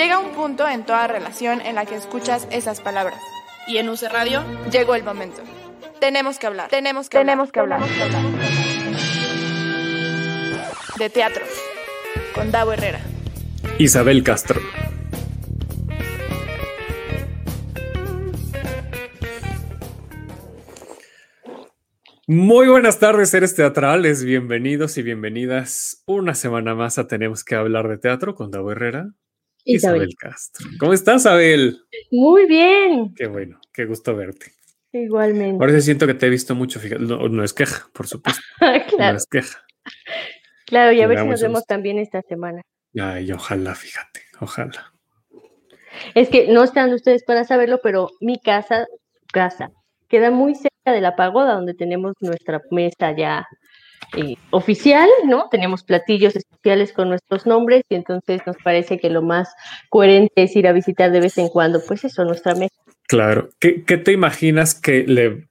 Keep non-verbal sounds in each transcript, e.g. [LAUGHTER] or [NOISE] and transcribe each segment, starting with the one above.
Llega un punto en toda relación en la que escuchas esas palabras. Y en UC Radio llegó el momento. Tenemos que hablar. Tenemos que tenemos hablar. Que hablar. De teatro. Con Davo Herrera. Isabel Castro. Muy buenas tardes, seres teatrales. Bienvenidos y bienvenidas una semana más a Tenemos que hablar de teatro con Davo Herrera. Isabel. Isabel Castro. ¿Cómo estás, Abel? Muy bien. Qué bueno, qué gusto verte. Igualmente. Ahora siento que te he visto mucho. No, es queja, por supuesto. [LAUGHS] claro. No es queja. Claro, y a ver si nos vemos también esta semana. Ay, ojalá, fíjate, ojalá. Es que no están ustedes para saberlo, pero mi casa, casa, queda muy cerca de la pagoda donde tenemos nuestra mesa ya eh, oficial, ¿no? Tenemos platillos especiales con nuestros nombres y entonces nos parece que lo más coherente es ir a visitar de vez en cuando, pues eso, nuestra mesa. Claro. ¿Qué, te imaginas que le,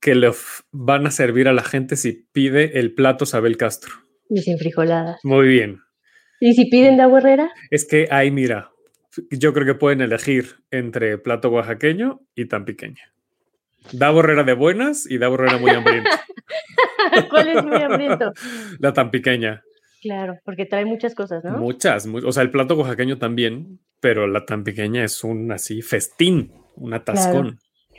que le van a servir a la gente si pide el plato Sabel Castro? Y sin frijoladas. Muy bien. ¿Y si piden de Herrera? Es que ahí, mira, yo creo que pueden elegir entre plato oaxaqueño y tan pequeña. Da borrera de buenas y da borrera muy hambriento. [LAUGHS] ¿Cuál es muy hambriento? La tan pequeña. Claro, porque trae muchas cosas, ¿no? Muchas, o sea, el plato oaxaqueño también, pero la tan pequeña es un así festín, un atascón.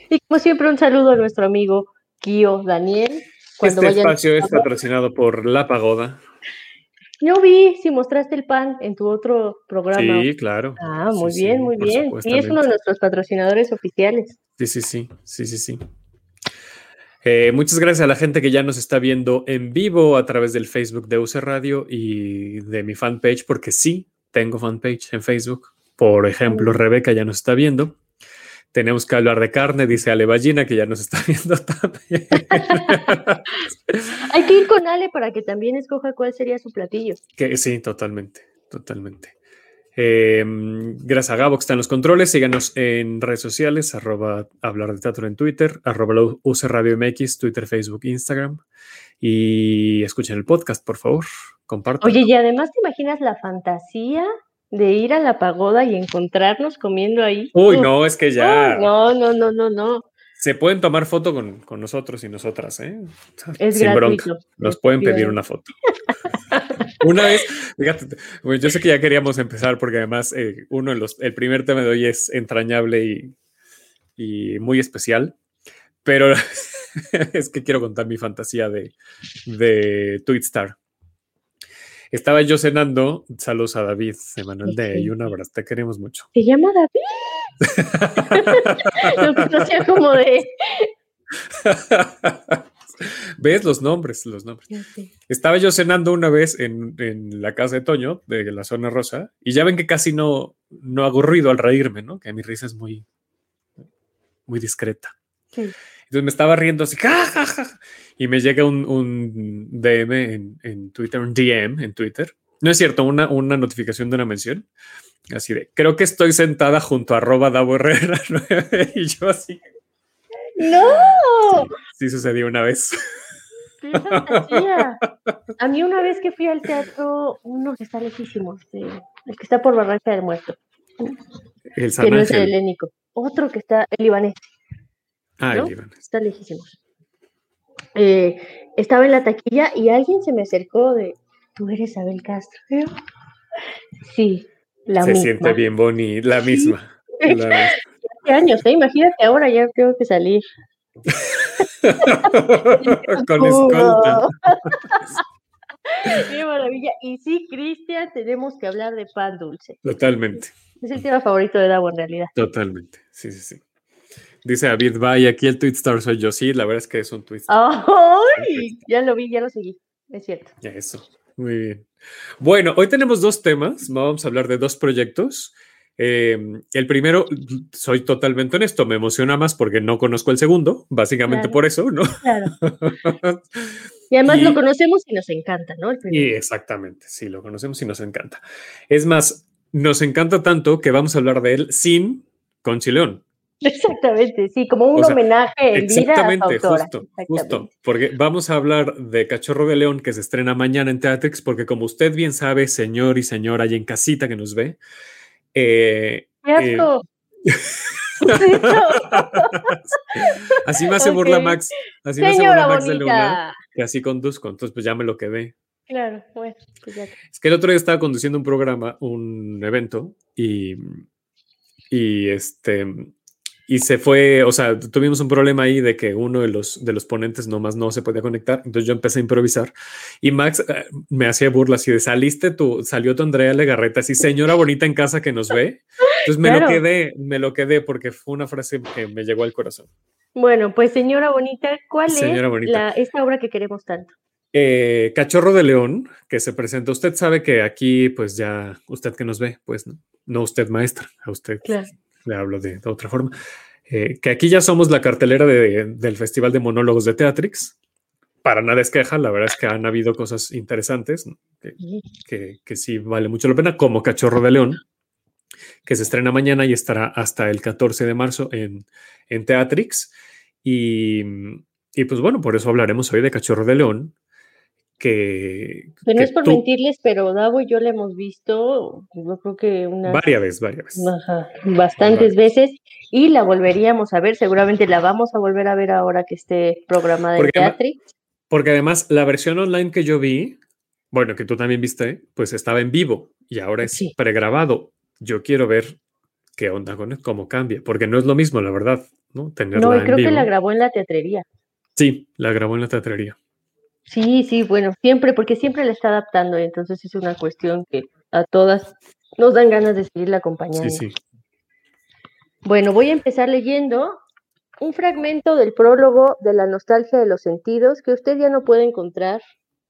Y como siempre, un saludo a nuestro amigo Kio Daniel. este espacio es patrocinado por La Pagoda. Yo vi si mostraste el pan en tu otro programa. Sí, claro. Ah, muy bien, muy bien. Y es uno de nuestros patrocinadores oficiales. Sí, sí, sí, sí, sí, sí. Eh, muchas gracias a la gente que ya nos está viendo en vivo a través del Facebook de UC Radio y de mi fanpage, porque sí, tengo fanpage en Facebook. Por ejemplo, Rebeca ya nos está viendo. Tenemos que hablar de carne, dice Ale Ballina, que ya nos está [LAUGHS] viendo también. Hay que ir con Ale para que también escoja cuál sería su platillo. Que, sí, totalmente, totalmente. Em, gracias a Gabo que está en los controles. Síganos en redes sociales, arroba hablar de teatro en Twitter, arroba UC Radio MX, Twitter, Facebook, Instagram. Y escuchen el podcast, por favor. Compartan. Oye, y además te imaginas la fantasía de ir a la pagoda y encontrarnos comiendo ahí. Uy, no, es que ya. no, no, no, no, no. Se pueden tomar foto con, nosotros y nosotras, ¿eh? Es Sin bronca. Nos pueden pedir una foto. [LAUGHS] una vez, fíjate, yo sé que ya queríamos empezar porque además eh, uno de los, el primer tema de hoy es entrañable y, y muy especial, pero [LAUGHS] es que quiero contar mi fantasía de, de Twitstar. Estaba yo cenando. Saludos a David, Emanuel de y un abrazo. Te queremos mucho. ¿Se llama David? [LAUGHS] no sea como de. ¿Ves los nombres? Los nombres. Estaba yo cenando una vez en, la casa de Toño, de la zona rosa, y ya ven que casi no, no hago ruido al reírme, ¿no? Que mi risa es muy, muy discreta. Entonces me estaba riendo así, y me llega un, DM en, Twitter, un DM en Twitter. No es cierto, una, una notificación de una mención. Así de, creo que estoy sentada junto a arroba Davo Herrera [LAUGHS] y yo así. ¡No! Sí, sucedió una vez. ¡Qué fantasía! A mí una vez que fui al teatro, uno que está lejísimo, el que está por Barranca del Muerto. El San que no es el helénico. Otro que está, el libanés. Ah, Está lejísimos. Eh, estaba en la taquilla y alguien se me acercó de, tú eres Abel Castro. Sí, la se misma. Se siente bien bonita, [LAUGHS] la misma. Hace años, ¿eh? imagínate ahora, ya tengo que salir. [LAUGHS] Con escolta. [LAUGHS] Qué maravilla. Y sí, Cristian, tenemos que hablar de pan dulce. Totalmente. Es el tema favorito de Davo en realidad. Totalmente. Sí, sí, sí. Dice David, vaya, aquí el tweet star soy yo. Sí, la verdad es que es un tweet ¡Ay! Ya lo vi, ya lo seguí. Es cierto. Ya Eso. Muy bien. Bueno, hoy tenemos dos temas. Vamos a hablar de dos proyectos. Em, el primero, soy totalmente honesto, me emociona más porque no conozco el segundo, básicamente por eso, ¿no? Claro. [LAUGHS] Y además lo conocemos y nos encanta, ¿no? Y exactamente, sí, lo conocemos y nos encanta. Es más, nos encanta tanto que vamos a hablar de él sin Conchi León. Exactamente, sí, como un homenaje en exactamente, vida a justo, justo, porque vamos a hablar de Cachorro de León que se estrena mañana en Teatrix, porque como usted bien sabe, señor y señora y en casita que nos ve, Eh, ¡Qué asco! [LAUGHS] [LAUGHS] así me hace burla Max. Así me hace Señora burla Max de Luna. Que así conduzco. Entonces, pues ya me lo quedé. Claro, bueno, pues ya. Es que el otro día estaba conduciendo un programa, un evento, y, y este y se fue, o sea, tuvimos un problema ahí de que uno de los, de los ponentes nomás no se podía conectar. Entonces yo empecé a improvisar y Max eh, me hacía burla así de saliste tú, salió tu Andrea Legarreta, así señora bonita en casa que nos ve. Entonces me lo quedé, me lo quedé porque fue una frase que me llegó al corazón. Bueno, pues señora bonita, ¿cuál Señora es bonita. la, esta obra que queremos tanto? Eh, Cachorro de León, que se presenta. Usted sabe que aquí, pues ya, usted que nos ve, pues no, no usted maestra, a usted Claro. Le hablo de, de otra forma. Eh, que aquí ya somos la cartelera de- del Festival de Monólogos de Teatrix. Para nada es queja, la verdad es que han habido cosas interesantes ¿no? que, que- que sí vale mucho la pena, como Cachorro de León, que se estrena mañana y estará hasta el 14 de marzo en, en Teatrix. Y, y pues bueno, por eso hablaremos hoy de Cachorro de León, que, Que no es por tú- mentirles, pero Davo y yo la hemos visto, yo creo que una, varias veces, varias veces. ajá, bastantes veces y la volveríamos a ver, seguramente la vamos a volver a ver ahora que esté programada en Teatrix. Porque además la versión online que yo vi, bueno, que tú también viste, pues estaba en vivo y ahora es Sí. pregrabado. Yo quiero ver qué onda con él, cómo cambia, porque no es lo mismo, la verdad, ¿no? Tenerla No, y en creo que la grabó en la teatrería. Sí, la grabó en la teatrería. Sí, sí, bueno, siempre, porque siempre la está adaptando y entonces es una cuestión que a todas nos dan ganas de seguirla acompañando. Sí, sí. Bueno, voy a empezar leyendo un fragmento del prólogo de la nostalgia de los sentidos que usted ya no puede encontrar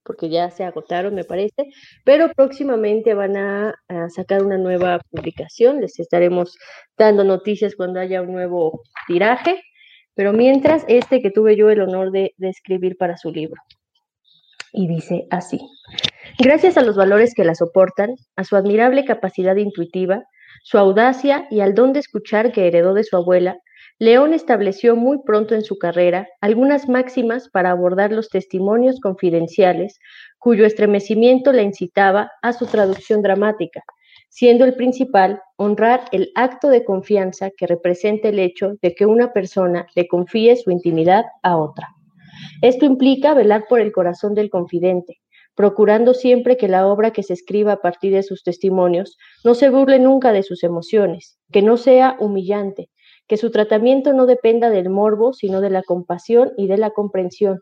porque ya se agotaron, me parece, pero próximamente van a, a sacar una nueva publicación. Les estaremos dando noticias cuando haya un nuevo tiraje, pero mientras, este que tuve yo el honor de, de escribir para su libro. Y dice así. Gracias a los valores que la soportan, a su admirable capacidad intuitiva, su audacia y al don de escuchar que heredó de su abuela, León estableció muy pronto en su carrera algunas máximas para abordar los testimonios confidenciales cuyo estremecimiento la incitaba a su traducción dramática, siendo el principal honrar el acto de confianza que representa el hecho de que una persona le confíe su intimidad a otra. Esto implica velar por el corazón del confidente, procurando siempre que la obra que se escriba a partir de sus testimonios no se burle nunca de sus emociones, que no sea humillante, que su tratamiento no dependa del morbo, sino de la compasión y de la comprensión,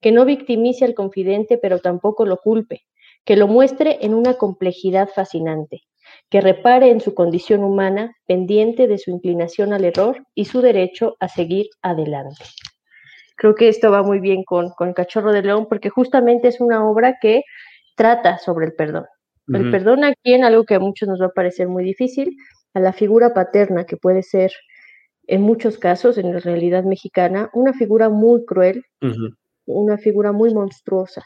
que no victimice al confidente, pero tampoco lo culpe, que lo muestre en una complejidad fascinante, que repare en su condición humana, pendiente de su inclinación al error y su derecho a seguir adelante. Creo que esto va muy bien con, con Cachorro de León, porque justamente es una obra que trata sobre el perdón. El perdón aquí en algo que a muchos nos va a parecer muy difícil, a la figura paterna, que puede ser en muchos casos, en la realidad mexicana, una figura muy cruel, una figura muy monstruosa.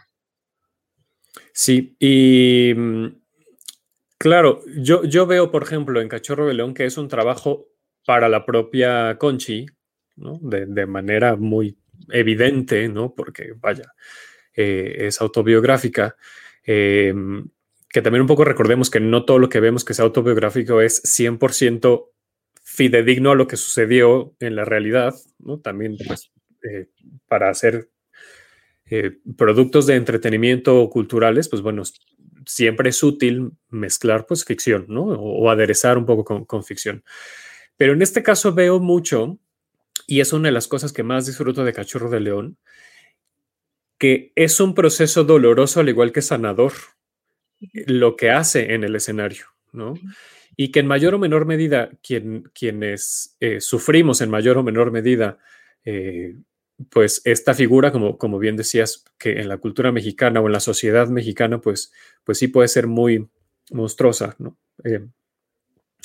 Sí, y mm, claro, yo, yo veo, por ejemplo, en Cachorro de León que es un trabajo para la propia Conchi, ¿no? De, de manera muy evidente, ¿no? Porque, vaya, eh, es autobiográfica. eh, que también un poco recordemos que no todo lo que vemos que es autobiográfico es 100% fidedigno a lo que sucedió en la realidad, ¿no? También, pues, eh, para hacer eh, productos de entretenimiento culturales, pues bueno, siempre es útil mezclar pues ficción, ¿no? O, aderezar un poco con ficción. Pero en este caso veo mucho, y es una de las cosas que más disfruto de Cachorro de León, que es un proceso doloroso al igual que sanador lo que hace en el escenario, ¿no? Y que en mayor o menor medida, quien, quienes eh, sufrimos en mayor o menor medida, eh, pues esta figura, como, como bien decías, que en la cultura mexicana o en la sociedad mexicana, pues, pues sí puede ser muy monstruosa, ¿no? Eh,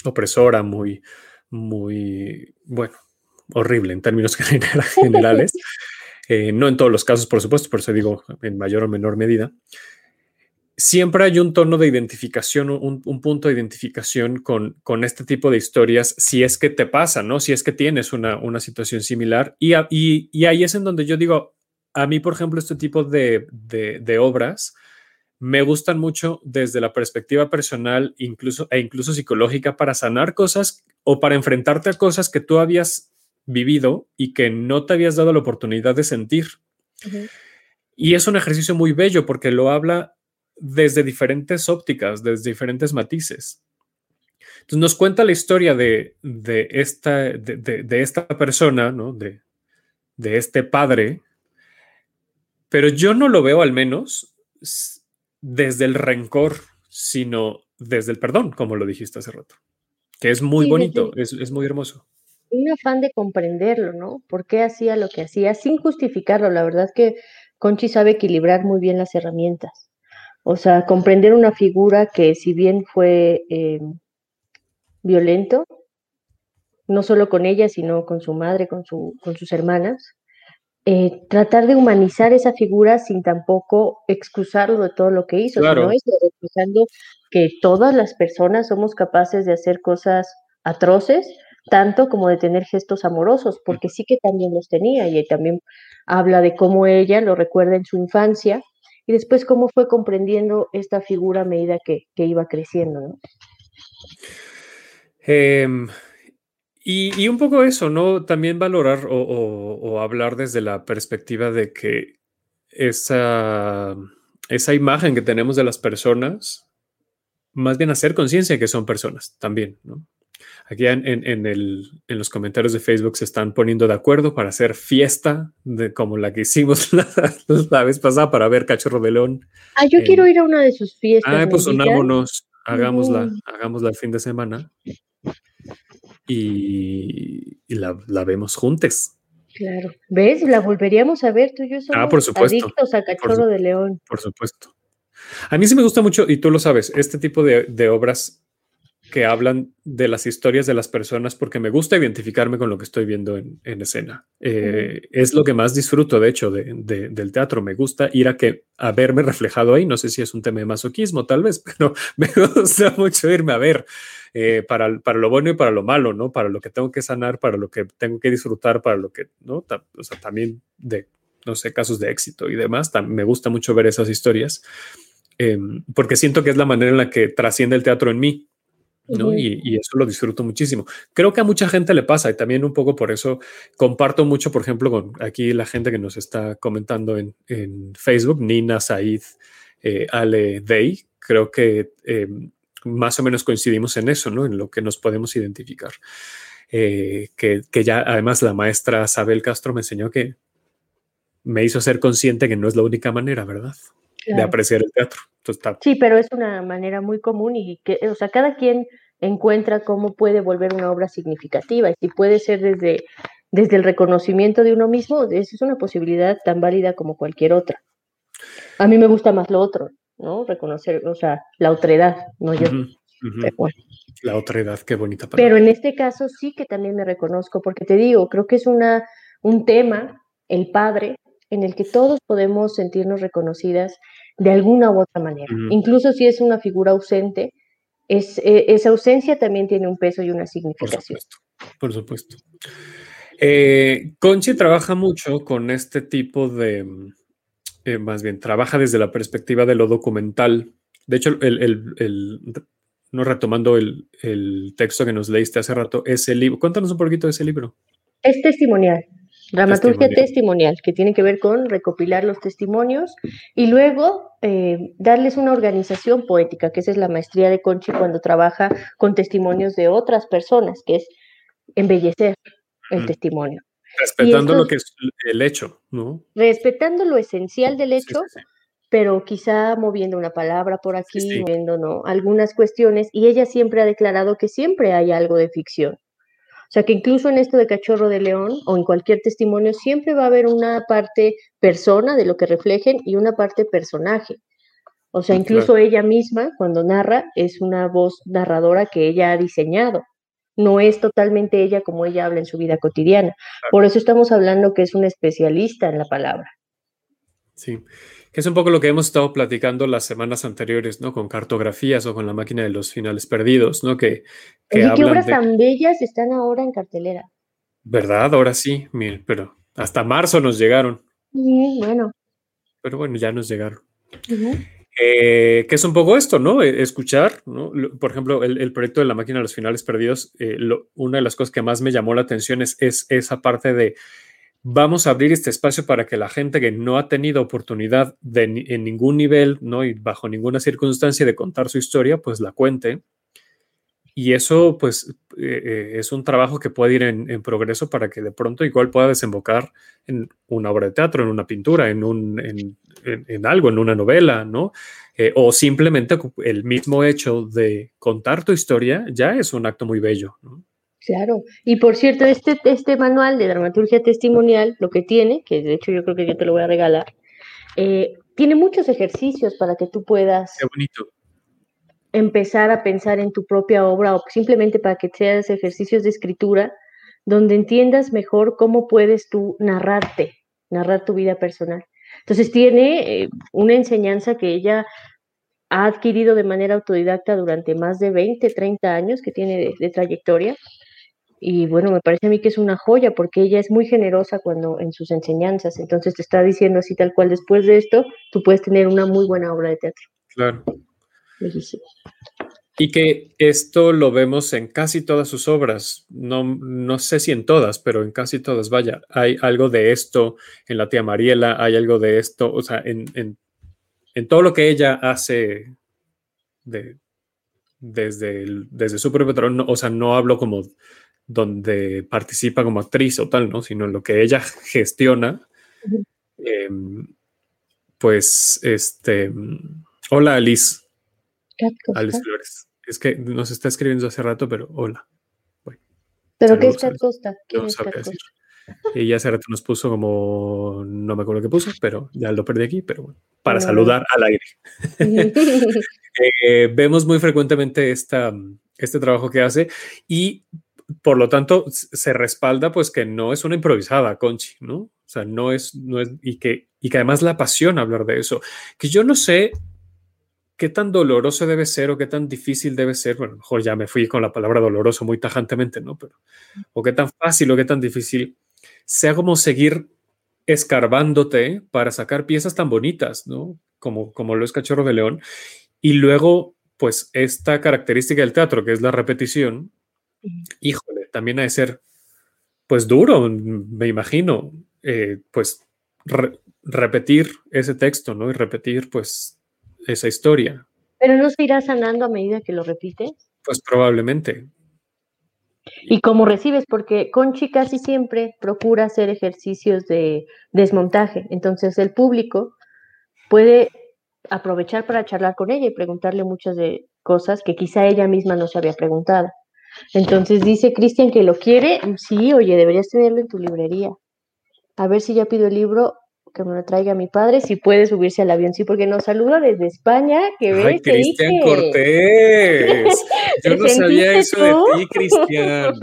opresora, muy, muy, bueno, horrible en términos [LAUGHS] genera- generales. Eh, no en todos los casos, por supuesto, por eso digo en mayor o menor medida. Siempre hay un tono de identificación, un, un punto de identificación con, con, este tipo de historias, si es que te pasa, ¿no? Si es que tienes una, una situación similar. Y, a, y, y, ahí es en donde yo digo, a mí, por ejemplo, este tipo de, de, de obras me gustan mucho desde la perspectiva personal incluso, e incluso psicológica para sanar cosas o para enfrentarte a cosas que tú habías vivido y que no te habías dado la oportunidad de sentir. Y es un ejercicio muy bello porque lo habla desde diferentes ópticas, desde diferentes matices. Entonces nos cuenta la historia de, esta, de, esta persona, ¿no? de, de este padre, pero yo no lo veo al menos desde el rencor, sino desde el perdón, como lo dijiste hace rato, que es muy bonito, es, es, muy hermoso. Un afán de comprenderlo, ¿no? ¿Por qué hacía lo que hacía sin justificarlo? La verdad que Conchi sabe equilibrar muy bien las herramientas. O sea, comprender una figura que si bien fue eh, violento, no solo con ella, sino con su madre, con, su, con sus hermanas, eh, tratar de humanizar esa figura sin tampoco excusarlo de todo lo que hizo, sino eso, excusando que todas las personas somos capaces de hacer cosas atroces, tanto como de tener gestos amorosos, porque sí que también los tenía y también habla de cómo ella lo recuerda en su infancia y después cómo fue comprendiendo esta figura a medida que, iba creciendo. ¿no? Em, y, un poco eso, ¿no? También valorar o, hablar desde la perspectiva de que esa, esa imagen que tenemos de las personas, más bien hacer conciencia de que son personas también, ¿no? Aquí en, en, los comentarios de Facebook se están poniendo de acuerdo para hacer fiesta de, como la que hicimos [LAUGHS] la, vez pasada para ver Cachorro de León. Ah, yo quiero ir a una de sus fiestas. Ah, pues unámonos, hagámosla, hagámosla el fin de semana y, la, vemos juntos. Claro. ¿Ves? La volveríamos a ver tú y yo somos ah, por supuesto. adictos a Cachorro de León. Por supuesto. A mí sí me gusta mucho, y tú lo sabes, este tipo de, de obras que hablan de las historias de las personas porque me gusta identificarme con lo que estoy viendo en, escena. Eh, es lo que más disfruto, de hecho, del teatro. Me gusta ir a, que, a verme reflejado ahí. No sé si es un tema de masoquismo, tal vez, [LAUGHS] pero me gusta mucho irme a ver eh, para, para, lo bueno y para lo malo, ¿no? Para lo que tengo que sanar, para lo que tengo que disfrutar, para lo que, ¿no? También de, no sé, casos de éxito y demás. me gusta mucho ver esas historias. Em, porque siento que es la manera en la que trasciende el teatro en mí, y, eso lo disfruto muchísimo. Creo que a mucha gente le pasa y también un poco por eso comparto mucho, por ejemplo, con aquí la gente que nos está comentando en, Facebook, Nina, Said, eh, Ale, Day. Creo que em, más o menos coincidimos en eso, ¿no? En lo que nos podemos identificar. Eh, que, ya además la maestra Sabel Castro me enseñó que me hizo ser consciente que no es la única manera, ¿verdad? De apreciar el teatro. Sí, pero es una manera muy común y que, o sea, cada quien encuentra cómo puede volver una obra significativa y si puede ser desde, desde el reconocimiento de uno mismo, esa es una posibilidad tan válida como cualquier otra. A mí me gusta más lo otro, ¿no? Reconocer, o sea, la otredad, no yo. La otredad, qué bonita palabra. Pero en este caso sí que también me reconozco, porque te digo, creo que es una, un tema, el padre, en el que todos podemos sentirnos reconocidas de alguna u otra manera. Incluso si es una figura ausente, es, e, esa ausencia también tiene un peso y una significación. Por supuesto. Eh, Conchi trabaja mucho con este tipo de, eh, más bien, trabaja desde la perspectiva de lo documental. De hecho, el, no retomando el, texto que nos leíste hace rato, ese libro, cuéntanos un poquito de ese libro. Es testimonial. Dramaturgia testimonial. que tiene que ver con recopilar los testimonios y luego eh, darles una organización poética, que esa es la maestría de Conchi cuando trabaja con testimonios de otras personas, que es embellecer el mm. testimonio. Respetando lo que es el hecho, ¿no? Respetando lo esencial del hecho, pero quizá moviendo una palabra por aquí, moviendo ¿no? algunas cuestiones, y ella siempre ha declarado que siempre hay algo de ficción. O sea que incluso en esto de Cachorro de León o en cualquier testimonio siempre va a haber una parte persona de lo que reflejen y una parte personaje. O sea, incluso ella misma cuando narra es una voz narradora que ella ha diseñado. No es totalmente ella como ella habla en su vida cotidiana. Por eso estamos hablando que es una especialista en la palabra. Sí que es un poco lo que hemos estado platicando las semanas anteriores, ¿no? Con cartografías o con la máquina de los finales perdidos, ¿no? Que, que ¿Qué obras tan bellas están ahora en cartelera? ¿Verdad? Ahora sí, pero hasta marzo nos llegaron. Sí, bueno. Pero bueno, ya nos llegaron. Eh, que es un poco esto, ¿no? E, escuchar, ¿no? Por ejemplo, el, proyecto de la máquina de los finales perdidos, eh, una de las cosas que más me llamó la atención es, es, esa parte de vamos a abrir este espacio para que la gente que no ha tenido oportunidad de, en ningún nivel, ¿no? Y bajo ninguna circunstancia de contar su historia, pues la cuente. Y eso, pues, eh, es un trabajo que puede ir en, progreso para que de pronto igual pueda desembocar en una obra de teatro, en una pintura, en, un, en, algo, en una novela, ¿no? Eh, o simplemente el mismo hecho de contar tu historia ya es un acto muy bello, ¿no? Claro, y por cierto, este, este manual de dramaturgia testimonial, lo que tiene, que de hecho yo creo que yo te lo voy a regalar, eh, tiene muchos ejercicios para que tú puedas Qué bonito empezar a pensar en tu propia obra o simplemente para que seas ejercicios de escritura donde entiendas mejor cómo puedes tú narrarte, narrar tu vida personal. Entonces tiene eh, una enseñanza que ella ha adquirido de manera autodidacta durante más de 20, 30 años que tiene de, trayectoria. Y bueno, me parece a mí que es una joya porque ella es muy generosa cuando en sus enseñanzas. Entonces te está diciendo así tal cual, después de esto, tú puedes tener una muy buena obra de teatro. Claro. Y que esto lo vemos en casi todas sus obras, no, no sé si en todas, pero en casi todas, vaya, hay algo de esto en la tía Mariela, hay algo de esto, o sea, en, todo lo que ella hace de, desde, desde su propio trabajo, o sea, no hablo como donde participa como actriz o tal, ¿no? Sino en lo que ella [LAUGHS] gestiona, em, pues, este, hola Alice. Alice Flores. Es que nos está escribiendo hace rato, pero hola. ¿Pero qué es Cat Costa? ¿Quién es Y ya hace rato nos puso como, no me acuerdo qué puso, pero ya lo perdí aquí, pero bueno, para saludar al aire. [LAUGHS] [LAUGHS] Eh, vemos muy frecuentemente esta, este trabajo que hace y por lo tanto se respalda pues que no es una improvisada, Conchi, ¿no? O sea, no es, no es, y que, y que además la apasiona hablar de eso. Que yo no sé qué tan doloroso debe ser o qué tan difícil debe ser, bueno, mejor ya me fui con la palabra doloroso muy tajantemente, ¿no? Pero, o qué tan fácil o qué tan difícil sea como seguir escarbándote para sacar piezas tan bonitas, ¿no? Como, como lo es Cachorro de León. Y luego, pues, esta característica del teatro, que es la repetición, híjole, también ha de ser, pues, duro, me imagino, eh, pues, repetir ese texto, ¿no? Y repetir, pues, esa historia. ¿Pero no se irá sanando a medida que lo repites? Pues probablemente. Y como recibes, porque Conchi casi siempre procura hacer ejercicios de desmontaje, entonces el público puede aprovechar para charlar con ella y preguntarle muchas de cosas que quizá ella misma no se había preguntado. Entonces dice Cristian que lo quiere, sí, oye, deberías tenerlo en tu librería. A ver si ya pido el libro que me lo traiga mi padre, si puede subirse al avión, sí, porque nos saluda desde España, que ves, Cristian Cortés. [LAUGHS] Yo no sabía eso de ti, Cristian.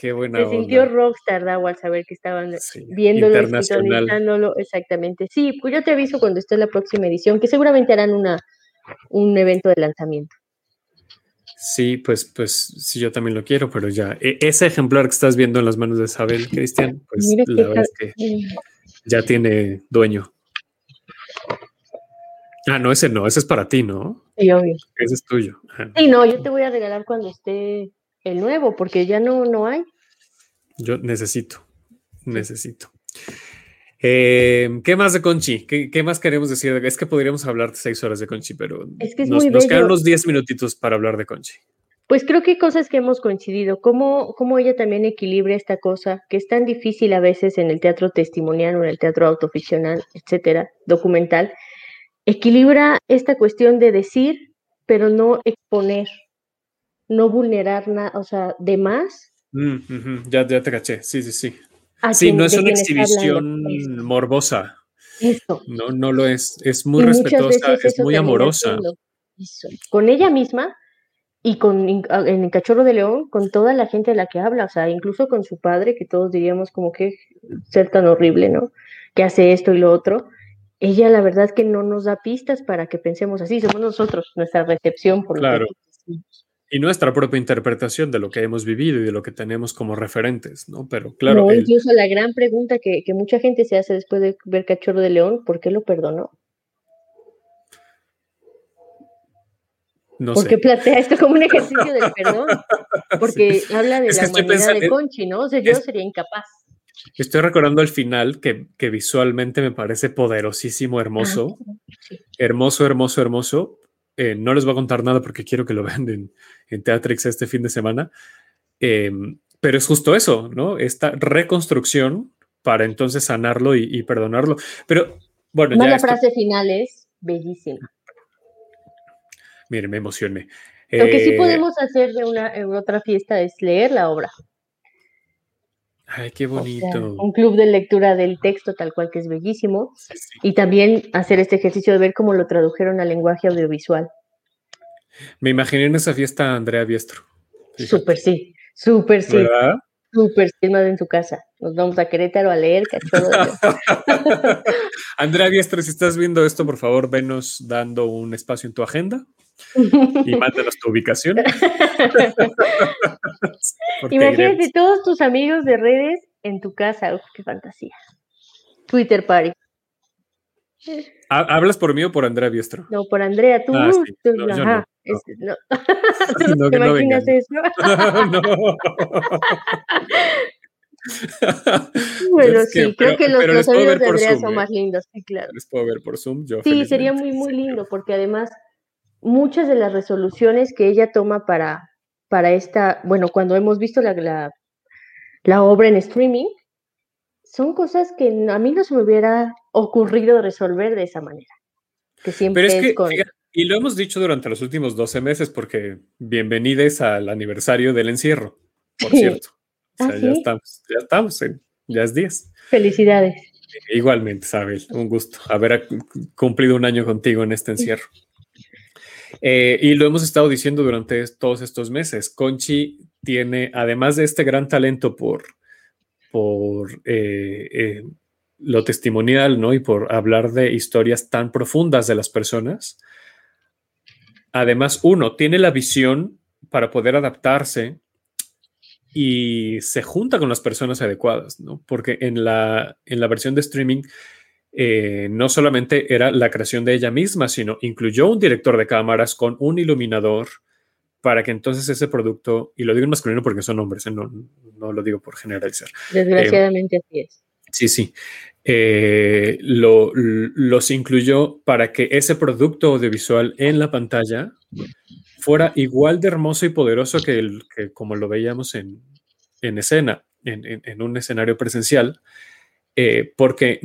Qué buena Se sintió rockstar, Dago, al saber que estaban viéndolo, sintonizándolo, exactamente. Sí, pues yo te aviso cuando esté la próxima edición, que seguramente harán una, un evento de lanzamiento. Sí, pues, pues sí, yo también lo quiero, pero ya, e, ese ejemplar que estás viendo en las manos de Isabel, Cristian, pues la verdad es que ya tiene dueño. Ah, no, ese no, ese es para ti, ¿no? Sí, obvio. Ese es tuyo. Sí, no, yo te voy a regalar cuando esté el nuevo, porque ya no, no hay. Yo necesito, necesito. Eh, ¿Qué más de Conchi? ¿Qué, más queremos decir? Es que podríamos hablar seis horas de Conchi, pero es que nos, nos quedan unos diez minutitos para hablar de Conchi. Pues creo que hay cosas que hemos coincidido, cómo, cómo ella también equilibra esta cosa, que es tan difícil a veces en el teatro testimonial o en el teatro autoficcional, etcétera, documental, equilibra esta cuestión de decir, pero no exponer, no vulnerar nada, o sea, de más. Mm, ya, ya te caché, sí, sí, sí. Sí, no es una exhibición morbosa. Eso. No, no lo es. Es muy respetuosa, es muy amorosa. Con ella misma y con en el cachorro de león con toda la gente de la que habla, o sea, incluso con su padre, que todos diríamos como que ser tan horrible, ¿no? Que hace esto y lo otro. Ella la verdad es que no nos da pistas para que pensemos así, somos nosotros, nuestra recepción por claro. Y nuestra propia interpretación de lo que hemos vivido y de lo que tenemos como referentes, ¿no? Pero claro. No, incluso la gran pregunta que, que mucha gente se hace después de ver Cachorro de León, ¿por qué lo perdonó? No ¿Por qué plantea esto como un ejercicio del perdón? [LAUGHS] Porque habla de la humanidad de Conchi, ¿no? O sea, yo sería incapaz. Estoy recordando el final que, que visualmente me parece poderosísimo, hermoso. Hermoso, hermoso, hermoso. Eh, no les voy a contar nada porque quiero que lo [LAUGHS] vean en, en Teatrix este fin de semana. Em, pero es justo eso, ¿no? Esta reconstrucción para entonces sanarlo y, perdonarlo. Pero bueno, ya la frase final es bellísima. Mire, me emocioné. Lo que sí eh, podemos hacer de una otra fiesta es leer la obra. Ay, qué bonito. un club de lectura del texto, tal cual que es bellísimo. Y también hacer este ejercicio de ver cómo lo tradujeron al lenguaje audiovisual. Me imaginé en esa fiesta a Andrea Biestro. Súper sí, súper sí. ¿Verdad? Súper sí, más en tu casa. Nos vamos a Querétaro a leer. [LAUGHS] Andrea Biestro, si estás viendo esto, por favor, venos dando un espacio en tu agenda y mándanos tu ubicación. [LAUGHS] Imagínate todos tus amigos de redes en tu casa. qué fantasía. Twitter Party. ¿Hablas por mí o por Andrea Biestro? No, por Andrea, tú. Ah, no, ajá, no. [LAUGHS] no. ¿Te imaginas eso? [LAUGHS] no. bueno, sí, creo que los, los amigos de Andrea son ¿eh? más lindos, sí, claro. Les puedo ver por Zoom, yo. Sí, sería muy, muy lindo, porque además muchas de las resoluciones que ella toma para, para esta, bueno, cuando hemos visto la, la, la obra en streaming, son cosas que a mí no se me hubiera ocurrido resolver de esa manera. Que siempre Pero es, que, y lo hemos dicho durante los últimos 12 meses, porque bienvenidos al aniversario del encierro, por cierto. O sea, ¿Ah, ya estamos, ya estamos, ya es 10. Felicidades. Igualmente, Isabel, un gusto haber cumplido un año contigo en este encierro. Eh, y lo hemos estado diciendo durante todos estos meses. Conchi tiene, además de este gran talento por, por eh, eh, lo testimonial, ¿no? Y por hablar de historias tan profundas de las personas. Además, uno, tiene la visión para poder adaptarse y se junta con las personas adecuadas, ¿no? Porque en la, en la versión de streaming eh, no solamente era la creación de ella misma, sino incluyó un director de cámaras con un iluminador para que entonces ese producto, y lo digo en masculino porque son hombres, ¿eh? no, no, lo digo por generalizar. Desgraciadamente así es. Sí, sí. Eh, lo, los incluyó para que ese producto audiovisual en la pantalla fuera igual de hermoso y poderoso que, el, que como lo veíamos en, en escena, en, en, un escenario presencial, porque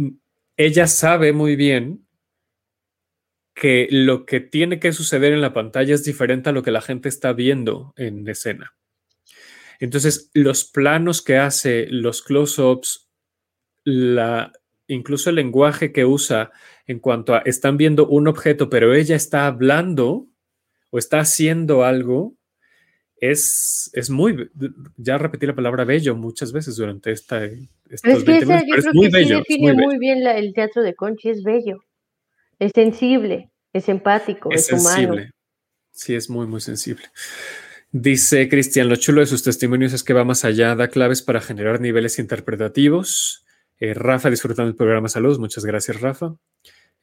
ella sabe muy bien que lo que tiene que suceder en la pantalla es diferente a lo que la gente está viendo en escena. Entonces, los planos que hace, los close-ups, incluso el lenguaje que usa en cuanto a están viendo un objeto, pero ella está hablando o está haciendo algo, es, es muy, ya repetí la palabra bello muchas veces durante esta... Estos es que yo creo muy que bello, define muy, bien el teatro de Conchi, es bello, es sensible, es empático, es, humano. Sí, es muy, muy sensible. Dice Cristian, lo chulo de sus testimonios es que va más allá, da claves para generar niveles interpretativos. Eh, Rafa disfrutando el programa Salud, muchas gracias Rafa.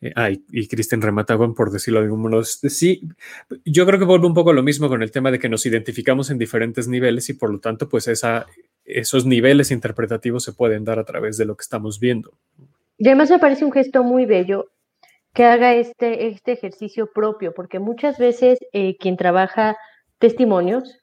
Eh, ah, y, Cristian remataban por decirlo de algún modo. Sí, yo creo que vuelve un poco lo mismo con el tema de que nos identificamos en diferentes niveles y por lo tanto, pues esa, esos niveles interpretativos se pueden dar a través de lo que estamos viendo. Y además me parece un gesto muy bello que haga este, este ejercicio propio, porque muchas veces eh, quien trabaja testimonios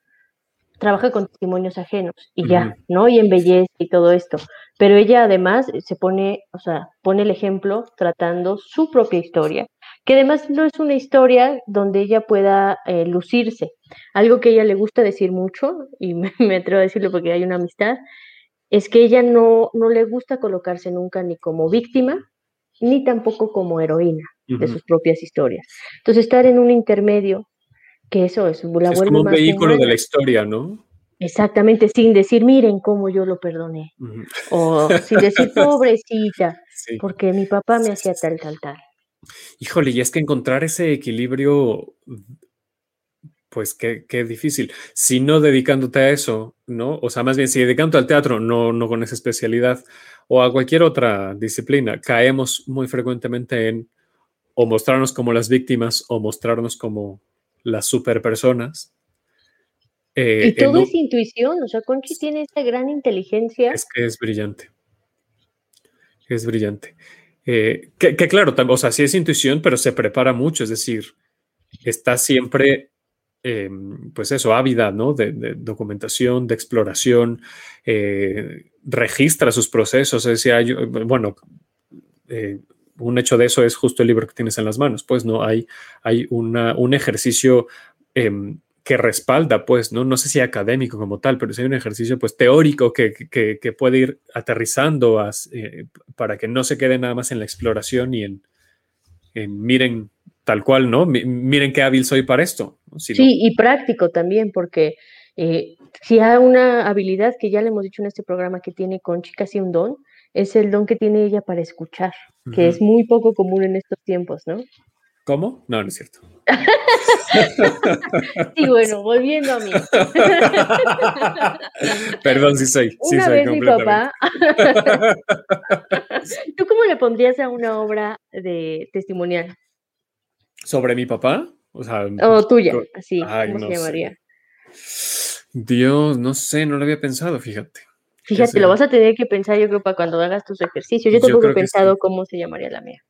trabaja con testimonios ajenos y ya, ¿no? Y embellece y todo esto. Pero ella además se pone, o sea, pone el ejemplo tratando su propia historia, que además no es una historia donde ella pueda eh, lucirse. Algo que a ella le gusta decir mucho, y [LAUGHS] me, atrevo a decirlo porque hay una amistad, es que ella no, no le gusta colocarse nunca ni como víctima, ni tampoco como heroína de sus propias historias. Entonces, estar en un intermedio que eso es, la es como un vehículo de la historia, ¿no? Exactamente, sin decir, miren cómo yo lo perdoné. O sin decir, [LAUGHS] pobrecita, porque mi papá me hacía tal, tal, tal. Híjole, y es que encontrar ese equilibrio, pues qué, qué, difícil. Si no dedicándote a eso, ¿no? O sea, más bien, si dedicándote al teatro, no, no con esa especialidad, o a cualquier otra disciplina, caemos muy frecuentemente en o mostrarnos como las víctimas o mostrarnos como las superpersonas. Eh, y todo es intuición, o sea, Conchi tiene esta gran inteligencia. Es que es brillante. Es brillante. Eh, que, claro, o sea, sí es intuición, pero se prepara mucho, es decir, está siempre, em, pues eso, ávida, ¿no? De, documentación, de exploración, eh, registra sus procesos, es decir, bueno, un hecho de eso es justo el libro que tienes en las manos, pues no hay, hay un ejercicio em, que respalda, pues, ¿no? no sé si académico como tal, pero si hay un ejercicio pues teórico que, que, puede ir aterrizando eh, para que no se quede nada más en la exploración y en, miren tal cual, ¿no? miren qué hábil soy para esto. sí, y práctico también, porque eh, si hay una habilidad que ya le hemos dicho en este programa que tiene Conchi, casi un don, es el don que tiene ella para escuchar, que es muy poco común en estos tiempos, ¿no? ¿Cómo? No, no es cierto. [LAUGHS] sí, bueno, volviendo a mí. [LAUGHS] Perdón, sí soy. Sí una soy vez mi papá. [LAUGHS] ¿Tú cómo le pondrías a una obra de testimonial? ¿Sobre mi papá? O sea. O tuya, así. ¿Cómo se llamaría? Dios, no sé, no lo había pensado, fíjate. Fíjate, lo vas a tener que pensar, yo creo, para cuando hagas tus ejercicios. Yo tampoco he pensado cómo se llamaría la mía.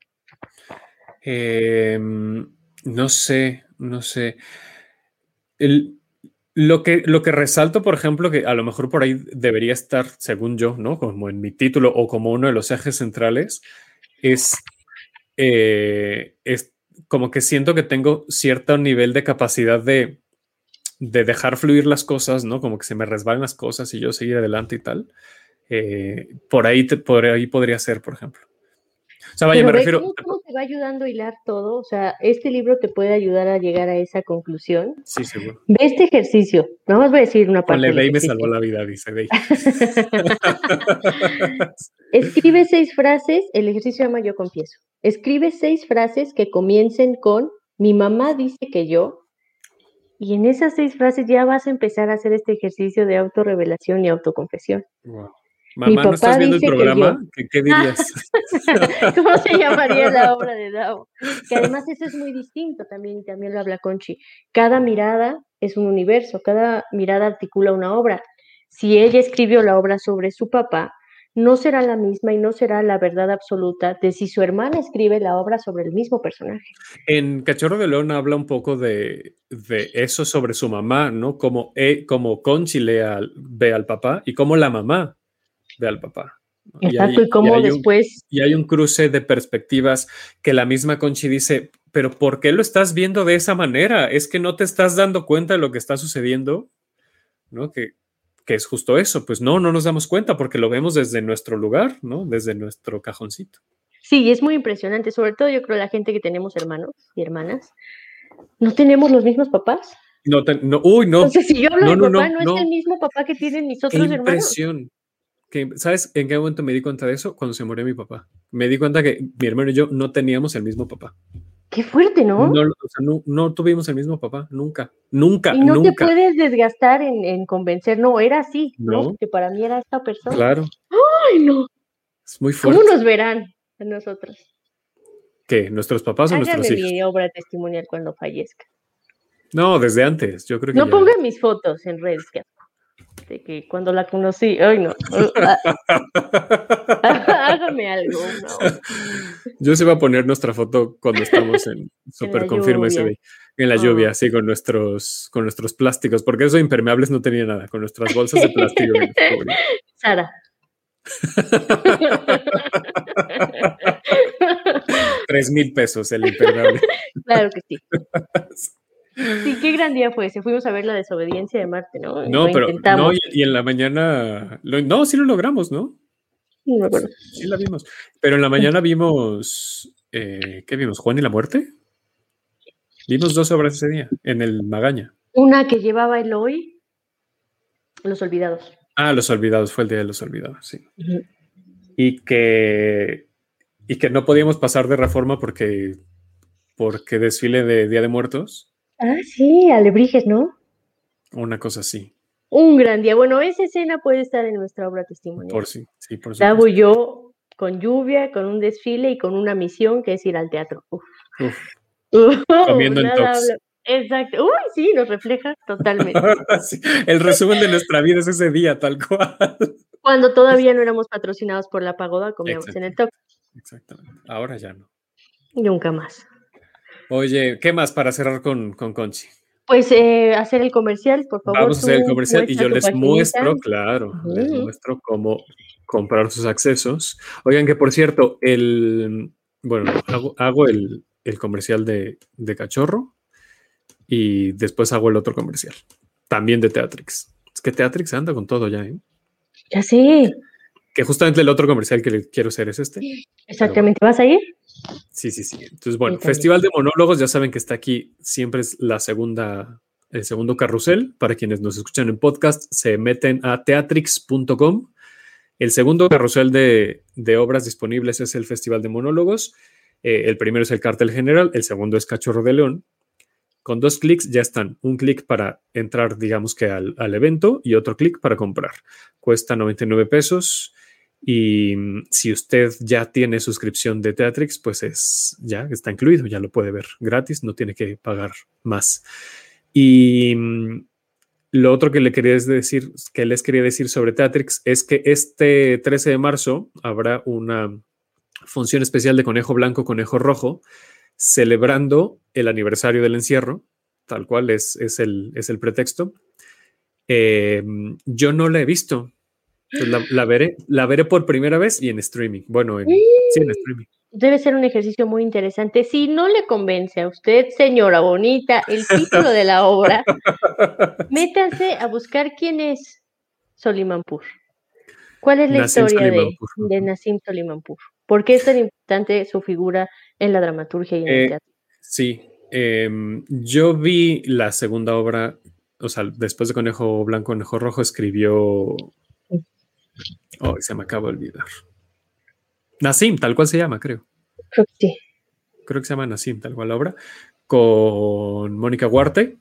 Em, no sé, no sé. lo, que, lo que resalto, por ejemplo, que a lo mejor por ahí debería estar, según yo, ¿no? Como en mi título o como uno de los ejes centrales, es, eh, es como que siento que tengo cierto nivel de capacidad de, de dejar fluir las cosas, ¿no? Como que se me resbalen las cosas y yo seguir adelante y tal. Eh, por, ahí por ahí podría ser, por ejemplo. O sea, vaya, me refiero. ¿cómo, te va ayudando a hilar todo? O sea, este libro te puede ayudar a llegar a esa conclusión. Sí, seguro. Ve este ejercicio. Vamos a decir una parte. Le me salvó la vida, dice Bey. [LAUGHS] Escribe seis frases. El ejercicio se llama Yo confieso. Escribe seis frases que comiencen con mi mamá dice que yo, y en esas seis frases ya vas a empezar a hacer este ejercicio de autorrevelación y autoconfesión. Mamá, ¿no estás viendo el programa? ¿Qué, dirías? [LAUGHS] [LAUGHS] ¿Cómo se llamaría la obra de Dao? Que además eso es muy distinto también, también lo habla Conchi. Cada mirada es un universo, cada mirada articula una obra. Si ella escribió la obra sobre su papá, no será la misma y no será la verdad absoluta de si su hermana escribe la obra sobre el mismo personaje. En Cachorro de León habla un poco de, eso sobre su mamá, ¿no? Como, e, como Conchi ve al papá y como la mamá ve al papá. Exacto, y, cómo después... y hay un cruce de perspectivas que la misma Conchi dice, pero ¿por qué lo estás viendo de esa manera? Es que no te estás dando cuenta de lo que está sucediendo, ¿no? Que, que es justo eso, pues no, no nos damos cuenta porque lo vemos desde nuestro lugar, ¿no? Desde nuestro cajoncito. Sí, es muy impresionante, sobre todo yo creo la gente que tenemos hermanos y hermanas, no tenemos los mismos papás. No, no uy, no. Entonces, si yo hablo de papá, no, es el mismo papá que tienen mis otros Qué impresión. Que, ¿Sabes en qué momento me di cuenta de eso? Cuando se murió mi papá. Me di cuenta que mi hermano y yo no teníamos el mismo papá. Qué fuerte, ¿no? No, tuvimos el mismo papá, nunca, nunca. Y no te puedes desgastar en, convencer, no, era así, no. Que para mí era esta persona. Claro. ¡Ay, no! Es muy fuerte. ¿Cómo nos verán a nosotros? ¿Qué? ¿Nuestros papás o nuestros hijos? mi obra testimonial cuando fallezca. No, desde antes, yo creo que. No pongan mis fotos en redes, que de que cuando la conocí, ay no, [LAUGHS] hágame algo. Yo se iba a poner nuestra foto cuando estamos en [LAUGHS] Super Confirma ese en la lluvia, así con nuestros, con nuestros plásticos, porque eso impermeables no tenía nada, con nuestras bolsas de plástico. [LAUGHS] Sara. Tres mil pesos el impermeable. Claro que sí. Sí, qué gran día fue ese. Fuimos a ver la desobediencia de Marte, ¿no? No, pero no, y, en la mañana. no, sí lo logramos, ¿no? No me acuerdo. Sí la vimos. Pero en la mañana vimos. Eh, ¿Qué vimos? ¿Juan y la muerte? Vimos dos obras ese día, en el Magaña. Una que llevaba el hoy, Los Olvidados. Ah, Los Olvidados, fue el día de los Olvidados, sí. Y que. Y que no podíamos pasar de reforma porque. Porque desfile de Día de Muertos. Ah, sí, Alebrijes, ¿no? Una cosa así. Un gran día. Bueno, esa escena puede estar en nuestra obra testimonial. Por sí, sí, por supuesto. Davo yo con lluvia, con un desfile y con una misión que es ir al teatro. Uf. Uf. [LAUGHS] Comiendo en tox. Exacto. Uy, sí, nos refleja totalmente. [LAUGHS] El resumen de nuestra vida es ese día, tal cual. Cuando todavía no éramos patrocinados por la pagoda, comíamos en el top. Exactamente. Ahora ya no. Nunca más. Oye, ¿qué más para cerrar con, con Conchi? Pues eh, hacer el comercial, por favor. Vamos a hacer el comercial y yo les muestro, claro, les muestro cómo comprar sus accesos. Oigan, que por cierto, el, bueno, hago, el, comercial de, cachorro y después hago el otro comercial, también de Teatrix. Es que Teatrix anda con todo ya, ¿eh? Ya sí. Que justamente el otro comercial que quiero hacer es este. Exactamente. ¿Vas a ir? Sí, sí, sí. Entonces, bueno, Festival de Monólogos, ya saben que está aquí, siempre es la segunda, el segundo carrusel. Para quienes nos escuchan en podcast, se meten a teatrix.com. El segundo carrusel de, obras disponibles es el Festival de Monólogos. Eh, el primero es el cartel general, el segundo es Cachorro de León. Con dos clics ya están. Un clic para entrar, digamos que al, al evento y otro clic para comprar. Cuesta 99 pesos. Y mm, si usted ya tiene suscripción de Teatrix, pues es ya está incluido, ya lo puede ver gratis, no tiene que pagar más. Y mm, lo otro que le quería decir, que les quería decir sobre Teatrix es que este 13 de marzo habrá una función especial de Conejo Blanco, Conejo Rojo, celebrando el aniversario del encierro, tal cual es, es, el, es el pretexto. Eh, yo no la he visto, la, veré, la veré por primera vez y en streaming. Bueno, en, sí, en streaming. Debe ser un ejercicio muy interesante. Si no le convence a usted, señora bonita, el título de la obra, [LAUGHS] métanse a buscar quién es Solimanpur. ¿Cuál es la historia de, de, Nassim Solimanpur? ¿Por qué es tan importante su figura en la dramaturgia y en el eh, teatro? Sí, em, yo vi la segunda obra, o sea, después de Conejo Blanco, Conejo Rojo, escribió Oh, se me acaba de olvidar. Nassim, tal cual se llama, creo. Creo que sí. Creo que se llama Nassim, tal cual la obra. Con Mónica Huarte.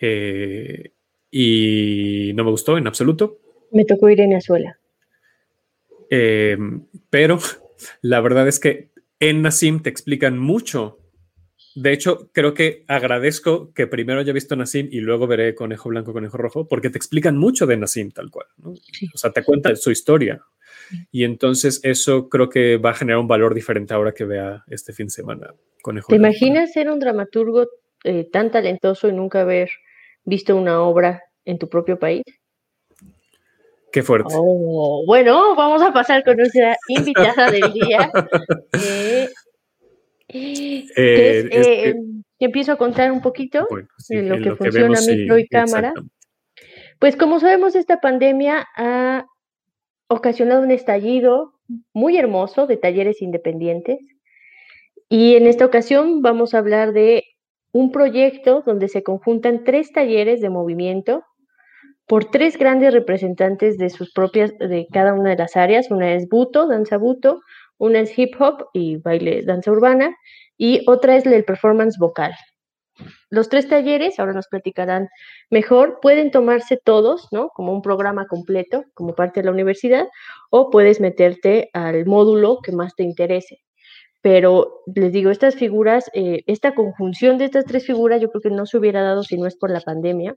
Eh, y no me gustó en absoluto. Me tocó ir en Azuela. Eh, pero [LAUGHS] la verdad es que en Nassim te explican mucho de hecho, creo que agradezco que primero haya visto Nassim y luego veré Conejo Blanco, Conejo Rojo, porque te explican mucho de Nassim tal cual. O sea, te cuentan su historia. Y entonces eso creo que va a generar un valor diferente ahora que vea este fin de semana Conejo ¿Te imaginas ser un dramaturgo eh, tan talentoso y nunca haber visto una obra en tu propio país? Qué fuerte. Oh, bueno, vamos a pasar con nuestra invitada del día. [LAUGHS] Eh, eh, empiezo a contar un poquito en lo que funciona micro y cámara. Pues como sabemos, esta pandemia ha ocasionado un estallido muy hermoso de talleres independientes. Y en esta ocasión vamos a hablar de un proyecto donde se conjuntan tres talleres de movimiento por tres grandes representantes de sus propias, de cada una de las áreas. Una es Buto, danza Buto, una es hip hop y baile, danza urbana, y otra es el performance vocal. Los tres talleres, ahora nos platicarán mejor, pueden tomarse todos, ¿no? Como un programa completo, como parte de la universidad, o puedes meterte al módulo que más te interese. Pero les digo, estas figuras, eh, esta conjunción de estas tres figuras, yo creo que no se hubiera dado si no es por la pandemia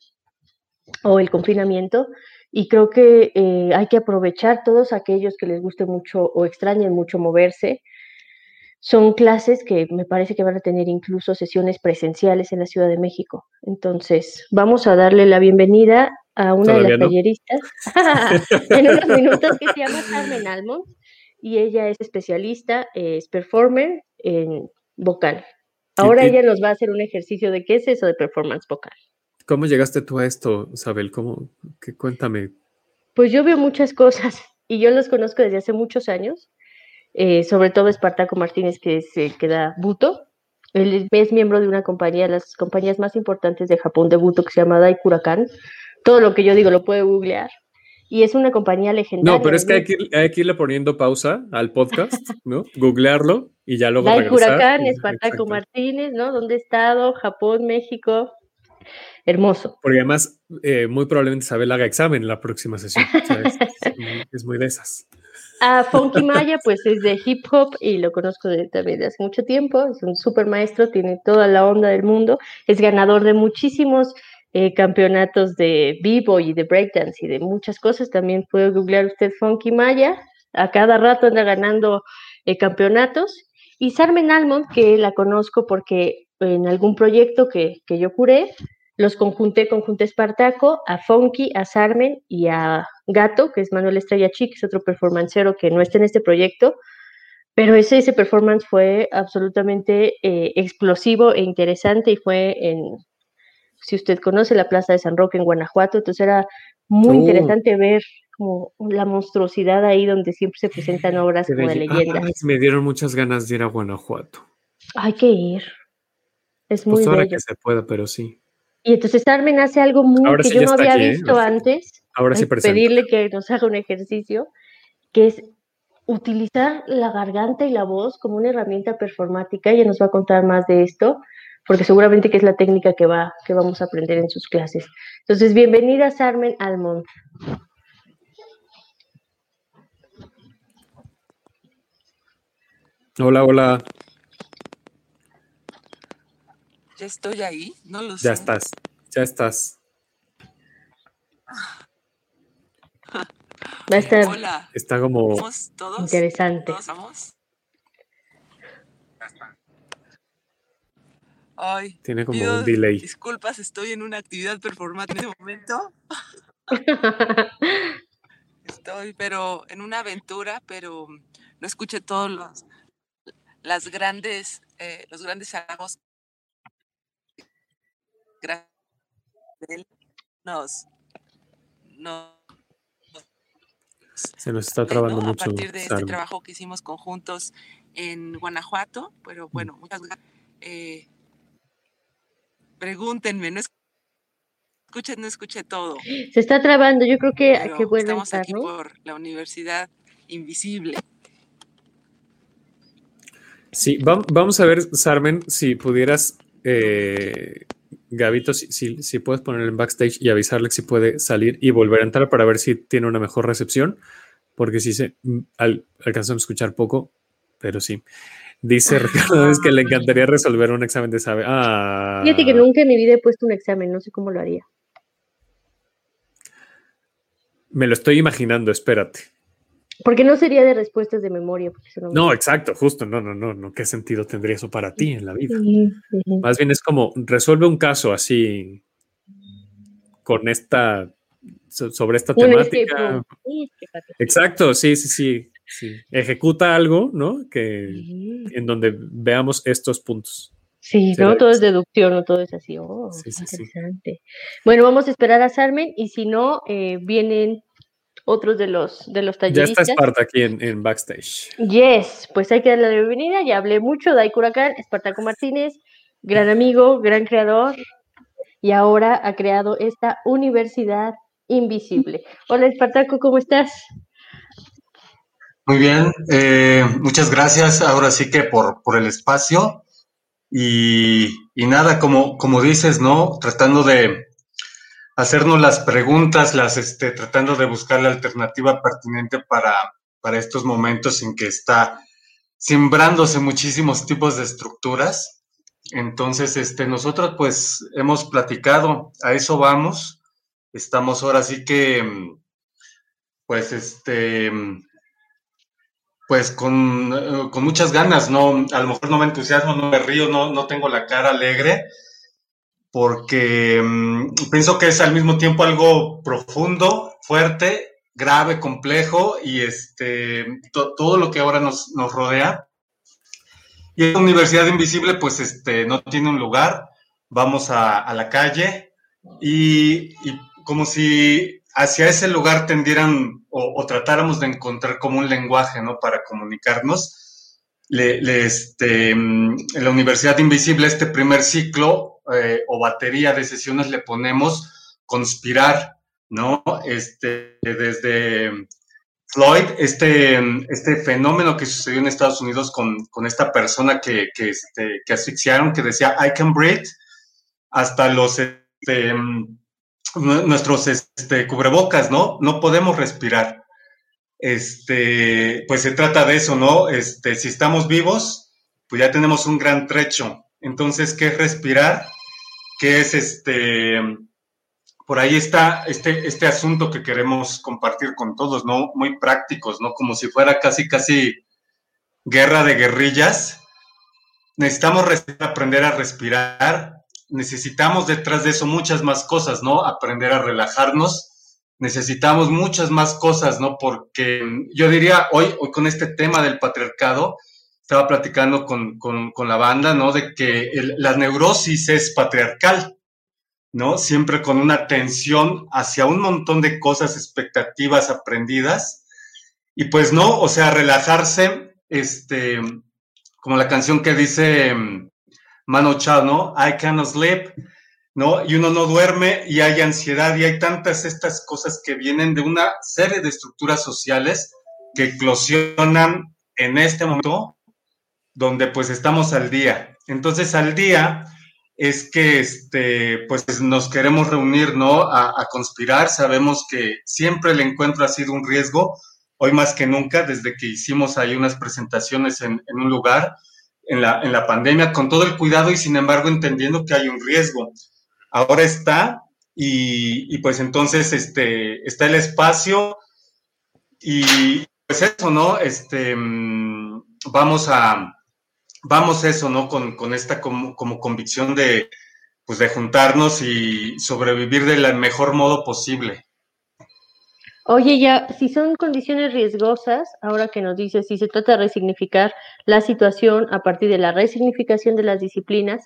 o el confinamiento, y creo que eh, hay que aprovechar todos aquellos que les guste mucho o extrañen mucho moverse. Son clases que me parece que van a tener incluso sesiones presenciales en la Ciudad de México. Entonces, vamos a darle la bienvenida a una de las talleristas [LAUGHS] en unos minutos que se llama Carmen Almond y ella es especialista, es performer en vocal. Ahora ella nos va a hacer un ejercicio de qué es eso de performance vocal. ¿Cómo llegaste tú a esto, Isabel? ¿Cómo? Que, cuéntame. Pues yo veo muchas cosas y yo los conozco desde hace muchos años, eh, sobre todo Espartaco Martínez, que es el que da Buto. Él es miembro de una compañía, las compañías más importantes de Japón de Buto, que se llama Daikurakan. Todo lo que yo digo lo puede googlear. Y es una compañía legendaria. No, pero es que hay que, hay que irle poniendo pausa al podcast, ¿no? Googlearlo y ya luego Daikurakan, Espartaco Martínez, ¿no? ¿Dónde he estado? Japón, México hermoso. Porque además, eh, muy probablemente Isabel haga examen en la próxima sesión. [LAUGHS] es, muy, de esas. A Funky Maya, pues es de hip hop y lo conozco también de hace mucho tiempo. Es un super maestro, tiene toda la onda del mundo. Es ganador de muchísimos eh, campeonatos de vivo y de breakdance y de muchas cosas. También puede googlear usted Funky Maya. A cada rato anda ganando eh, campeonatos. Y Sarmen Almond, que la conozco porque en algún proyecto que, que yo curé, los conjunté, conjunté Espartaco, a Funky, a Sarmen y a Gato, que es Manuel Estrella Chi, que es otro performancero que no está en este proyecto, pero ese, ese performance fue absolutamente eh, explosivo e interesante y fue en, si usted conoce la Plaza de San Roque en Guanajuato, entonces era muy oh. interesante ver como la monstruosidad ahí donde siempre se presentan obras como de leyenda. me dieron muchas ganas de ir a Guanajuato. Hay que ir. Es muy pues ahora que se pueda, pero sí. Y entonces Armen hace algo muy que yo no había ¿eh? visto antes. Ahora sí Pedirle que nos haga un ejercicio, que es utilizar la garganta y la voz como una herramienta performática. Ella nos va a contar más de esto, porque seguramente que es la técnica que, va, que vamos a aprender en sus clases. Entonces, bienvenida Sarmen Almond. Hola, hola. Ya estoy ahí, no lo sé. Ya estás, ya estás. Va a estar Hola. Está como todos? interesante. ¿Todos vamos? Ay, Tiene como un delay. Disculpas, estoy en una actividad performática en este momento. [LAUGHS] estoy, pero en una aventura, pero no escuché todos los las grandes, eh, los grandes halagos nos, se nos está trabando mucho. A partir de este trabajo que hicimos conjuntos en Guanajuato, pero bueno, muchas gracias. Eh, pregúntenme, no escuché, no escuché todo. Se está trabando, yo creo que, que vuelve Estamos aquí por la Universidad Invisible. Sí, vamos a ver, Sarmen, si pudieras eh, Gabito, si, si, puedes ponerle en backstage y avisarle si puede salir y volver a entrar para ver si tiene una mejor recepción, porque si se al, alcanzamos a escuchar poco, pero sí. Dice Ricardo es que le encantaría resolver un examen de sabe. Ah. Fíjate que nunca en mi vida he puesto un examen, no sé cómo lo haría. Me lo estoy imaginando, espérate. Porque no sería de respuestas de memoria. no, exacto, justo, no, no, no, no, ¿qué sentido tendría eso para ti en la vida? Más bien es como, resuelve un caso así, con esta, sobre esta temática. Exacto, sí, sí, sí, sí. Ejecuta algo, ¿no? Que, en donde veamos estos puntos. Sí, ¿no? Todo es deducción, no todo es así. Oh, interesante. Bueno, vamos a esperar a Sarmen y si no, eh, vienen otros de los, de los talleristas. Ya está Esparta aquí en, backstage. Yes, pues hay que darle la bienvenida. Ya hablé mucho, Dai Curacán, Espartaco Martínez, gran amigo, gran creador, y ahora ha creado esta universidad invisible. Hola Espartaco, ¿cómo estás? Muy bien, eh, muchas gracias ahora sí que por, por el espacio. Y, y, nada, como, como dices, ¿no? Tratando de, hacernos las preguntas, las este, tratando de buscar la alternativa pertinente para, para estos momentos en que está sembrándose muchísimos tipos de estructuras. Entonces, este, nosotros pues hemos platicado, a eso vamos. Estamos ahora sí que, pues, este, pues con, con, muchas ganas, ¿no? A lo mejor no me entusiasmo, no me río, no, no tengo la cara alegre, porque mm, pienso que es al mismo tiempo algo profundo, fuerte, grave, complejo y este, todo lo que ahora nos, rodea. Y esta universidad invisible pues este, no tiene un lugar, vamos a, la calle y, como si hacia ese lugar tendieran o, tratáramos de encontrar como un lenguaje ¿no? para comunicarnos. Le, este, mm, en la Universidad Invisible, este primer ciclo, eh, o batería de sesiones le ponemos conspirar, ¿no? Este, desde Floyd, este, este fenómeno que sucedió en Estados Unidos con, esta persona que, que, este, que asfixiaron, que decía, I can breathe, hasta los, este, nuestros este, cubrebocas, ¿no? No podemos respirar. este, pues se trata de eso, ¿no? Este, si estamos vivos, pues ya tenemos un gran trecho. Entonces, ¿qué es respirar? ¿Qué es este? Por ahí está este, este asunto que queremos compartir con todos, ¿no? Muy prácticos, ¿no? Como si fuera casi, casi guerra de guerrillas. Necesitamos aprender a respirar. Necesitamos detrás de eso muchas más cosas, ¿no? Aprender a relajarnos necesitamos muchas más cosas, ¿no? Porque yo diría, hoy, hoy con este tema del patriarcado, estaba platicando con, con, la banda, ¿no? De que la neurosis es patriarcal, ¿no? Siempre con una tensión hacia un montón de cosas, expectativas aprendidas. Y pues no, o sea, relajarse, este, como la canción que dice mm, Mano Chao, ¿no? I cannot sleep ¿no? Y uno no duerme y hay ansiedad y hay tantas estas cosas que vienen de una serie de estructuras sociales que eclosionan en este momento donde pues estamos al día. Entonces al día es que este, pues nos queremos reunir, ¿no? A, conspirar. Sabemos que siempre el encuentro ha sido un riesgo, hoy más que nunca, desde que hicimos ahí unas presentaciones en, en un lugar en la, en la pandemia, con todo el cuidado y sin embargo entendiendo que hay un riesgo ahora está y, pues entonces este, está el espacio y pues eso, ¿no? Este, mm, vamos a, vamos eso, ¿no? Con, esta como, convicción de, pues de juntarnos y sobrevivir del mejor modo posible. Oye, ya, si son condiciones riesgosas, ahora que nos dices, si se trata de resignificar la situación a partir de la resignificación de las disciplinas,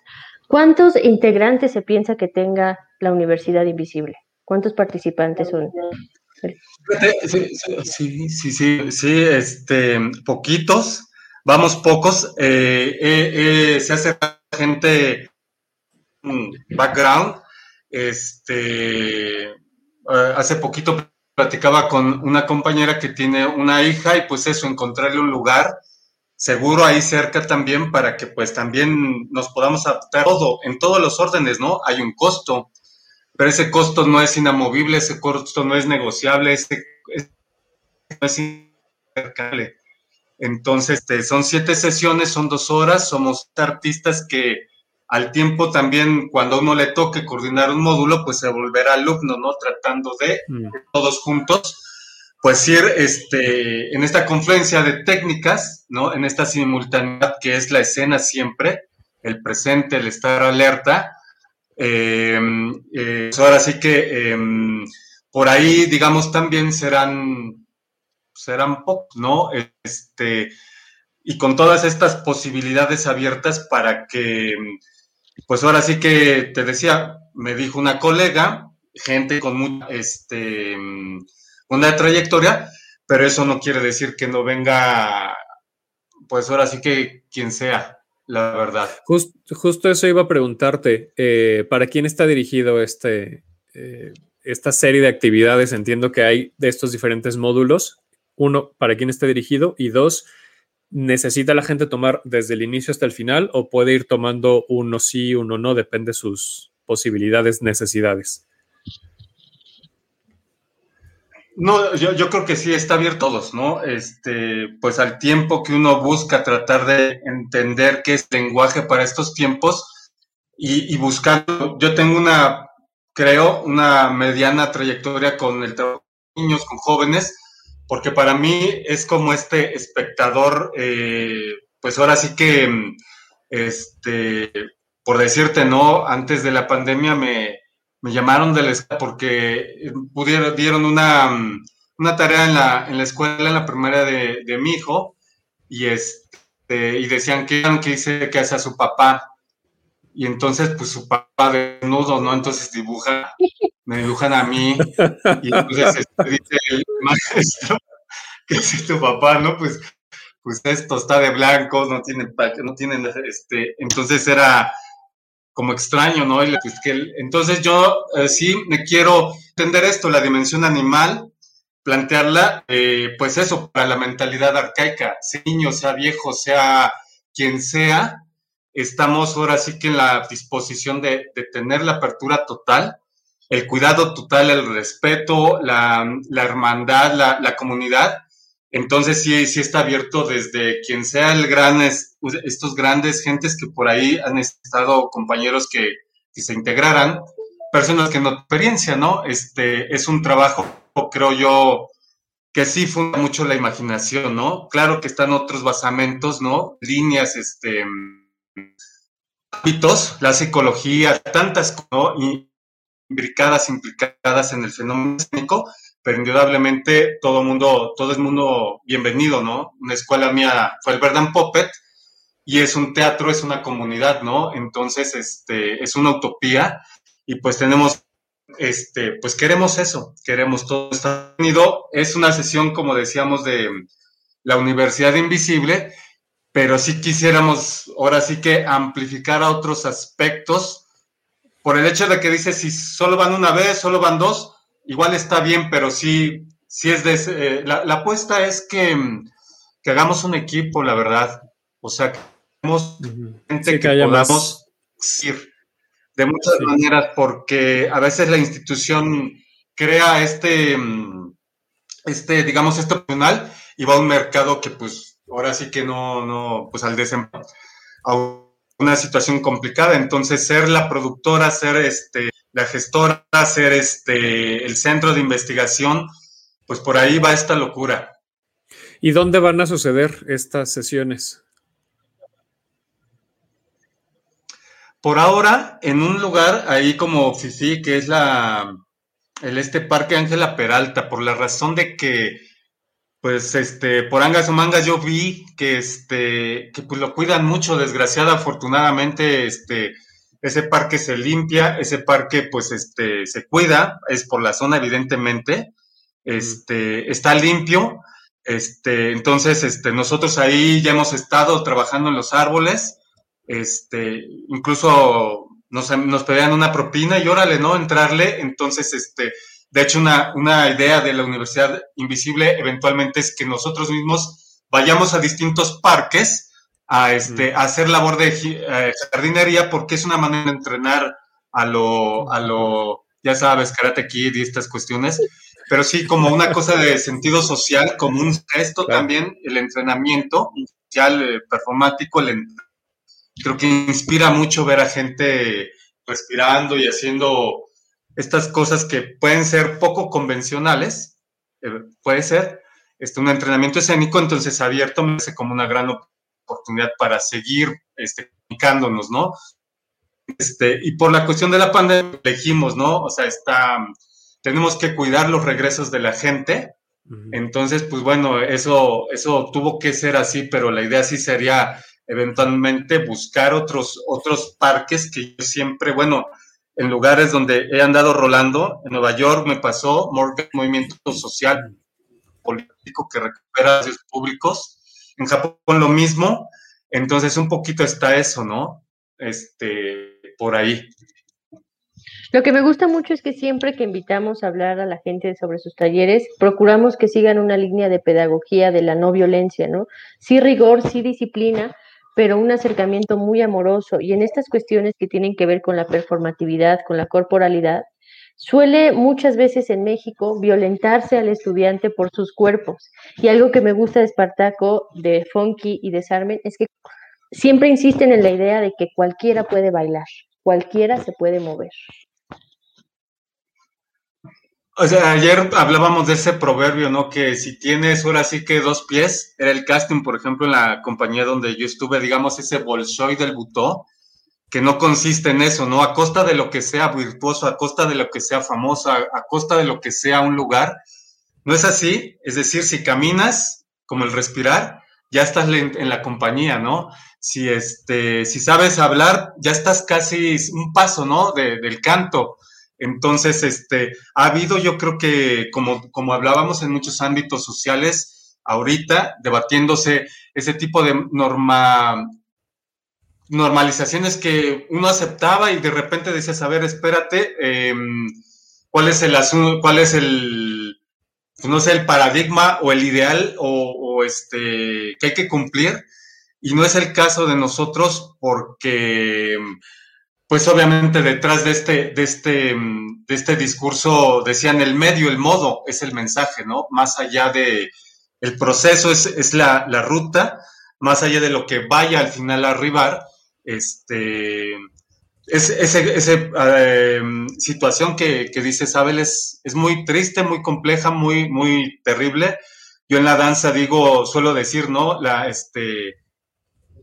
¿Cuántos integrantes se piensa que tenga la Universidad Invisible? ¿Cuántos participantes son? Sí, sí, sí, sí, este, poquitos, vamos pocos. Eh, eh, eh, se hace gente background. Este, hace poquito platicaba con una compañera que tiene una hija y pues eso, encontrarle un lugar seguro ahí cerca también para que pues también nos podamos adaptar todo, en todos los órdenes, ¿no? Hay un costo, pero ese costo no es inamovible, ese costo no es negociable, ese, no es intercambiable. Entonces, este, son siete sesiones, son dos horas, somos artistas que al tiempo también, cuando uno le toque coordinar un módulo, pues se volverá alumno, ¿no? Tratando de mm. todos juntos pues ir este, en esta confluencia de técnicas, ¿no? En esta simultaneidad que es la escena siempre, el presente, el estar alerta. Em, eh, pues ahora sí que em, por ahí, digamos, también serán, serán pocos, ¿no? Este, y con todas estas posibilidades abiertas para que, pues ahora sí que te decía, me dijo una colega, gente con mucha, este, una trayectoria, pero eso no quiere decir que no venga, pues ahora sí que quien sea, la verdad. justo eso iba a preguntarte, eh, ¿para quién está dirigido este, eh, esta serie de actividades? Entiendo que hay de estos diferentes módulos. Uno, ¿para quién está dirigido? Y dos, ¿necesita la gente tomar desde el inicio hasta el final o puede ir tomando uno sí, uno no? Depende de sus posibilidades, necesidades. No, yo, yo, creo que sí está abierto todos, ¿no? Este, pues al tiempo que uno busca tratar de entender qué es lenguaje para estos tiempos y, y buscando, yo tengo una, creo, una mediana trayectoria con el trabajo con niños, con jóvenes, porque para mí es como este espectador, eh, pues ahora sí que, este, por decirte, ¿no? Antes de la pandemia me, me llamaron de la escuela porque eh, pudieron, dieron una, una tarea en la, en la escuela, en la primaria de, de mi hijo, y, este, y decían que, que hice que hace a su papá. Y entonces, pues su papá desnudo, ¿no? Entonces dibuja, me dibujan a mí, y entonces este, dice el maestro [LAUGHS] que es tu papá, ¿no? Pues, pues esto está de blanco, no tiene, no tienen, este, entonces era, como extraño, ¿no? Pues, entonces yo eh, sí me quiero entender esto, la dimensión animal, plantearla, eh, pues eso, para la mentalidad arcaica, sea niño, sea viejo, sea quien sea, estamos ahora sí que en la disposición de, tener la apertura total, el cuidado total, el respeto, la, hermandad, la, la, comunidad, Entonces sí, sí está abierto desde quien sea el gran, estos grandes gentes que por ahí han estado compañeros que, se integraran, personas que no experiencia, ¿no? Este es un trabajo, creo yo, que sí funda mucho la imaginación, ¿no? Claro que están otros basamentos, ¿no? Líneas, este, hábitos, la psicología, tantas, ¿no? Imbricadas, implicadas en el fenómeno escénico, pero indudablemente todo mundo, todo el mundo bienvenido, ¿no? Una escuela mía fue el Verdant Puppet y es un teatro, es una comunidad, ¿no? Entonces, este, es una utopía y pues tenemos, este, pues queremos eso, queremos todo estar unido. Es una sesión, como decíamos, de la Universidad Invisible, pero sí quisiéramos ahora sí que amplificar a otros aspectos por el hecho de que dice si solo van una vez, solo van dos, igual está bien, pero sí, sí es de... Eh, la, apuesta es que, que, hagamos un equipo, la verdad. O sea, que hagamos gente que, podamos ir de muchas maneras, porque a veces la institución crea este, este digamos, este opcional y va a un mercado que pues ahora sí que no, no, pues al desempleo, a una situación complicada. Entonces, ser la productora, ser este, la gestora, hacer este, el centro de investigación, pues por ahí va esta locura. ¿Y dónde van a suceder estas sesiones? Por ahora, en un lugar ahí como Fifi, que es la el este Parque Ángela Peralta, por la razón de que, pues, este, por angas o mangas yo vi que este, que pues lo cuidan mucho, desgraciada, afortunadamente, este, ese parque se limpia, ese parque pues este, se cuida, es por la zona evidentemente, este, está limpio, este, entonces este, nosotros ahí ya hemos estado trabajando en los árboles, este, incluso nos, nos pedían una propina y órale, ¿no? Entrarle, entonces, este, de hecho, una, una idea de la Universidad Invisible eventualmente es que nosotros mismos vayamos a distintos parques, a, este, hacer labor de eh, jardinería porque es una manera de entrenar a lo, a lo, ya sabes, karate kid y estas cuestiones, pero sí como una cosa de sentido social, como un gesto también, el entrenamiento social, eh, performático, el, creo que inspira mucho ver a gente respirando y haciendo estas cosas que pueden ser poco convencionales, eh, puede ser, este, un entrenamiento escénico, entonces abierto me hace como una gran oportunidad para seguir este, comunicándonos, ¿no? Este, y por la cuestión de la pandemia elegimos, ¿no? O sea, está, tenemos que cuidar los regresos de la gente. Entonces, pues bueno, eso, eso tuvo que ser así, pero la idea sí sería eventualmente buscar otros, otros parques que yo siempre, bueno, en lugares donde he andado rolando, en Nueva York me pasó, Movimiento Social Político que recupera los públicos, en Japón lo mismo, entonces un poquito está eso, ¿no? Este, por ahí. Lo que me gusta mucho es que siempre que invitamos a hablar a la gente sobre sus talleres, procuramos que sigan una línea de pedagogía de la no violencia, ¿no? Sí rigor, sí disciplina, pero un acercamiento muy amoroso. Y en estas cuestiones que tienen que ver con la performatividad, con la corporalidad, Suele muchas veces en México violentarse al estudiante por sus cuerpos. Y algo que me gusta de Espartaco, de Funky y de Sarmen es que siempre insisten en la idea de que cualquiera puede bailar, cualquiera se puede mover. O sea, ayer hablábamos de ese proverbio, ¿no? Que si tienes ahora sí que dos pies, era el casting, por ejemplo, en la compañía donde yo estuve, digamos, ese Bolshoi del Butó, que no consiste en eso, ¿no? A costa de lo que sea virtuoso, a costa de lo que sea famoso, a, costa de lo que sea un lugar. No es así, es decir, si caminas, como el respirar, ya estás en, la compañía, ¿no? Si, este, si sabes hablar, ya estás casi un paso, ¿no? del canto. Entonces, este, ha habido, yo creo que, como, como hablábamos en muchos ámbitos sociales, ahorita debatiéndose ese tipo de norma, normalizaciones que uno aceptaba y de repente decías, a ver, espérate, em, ¿cuál es el asunto, cuál es el, pues, no sé, el paradigma o el ideal o, este, que hay que cumplir? Y no es el caso de nosotros porque, pues obviamente detrás de este, de este, de este discurso decían el medio, el modo, es el mensaje, ¿no? Más allá de, el proceso es, es la, la, ruta, más allá de lo que vaya al final a arribar, este, esa eh, situación que, que dice Abel es, es, muy triste, muy compleja, muy, muy terrible. Yo en la danza digo, suelo decir, ¿no? La, este,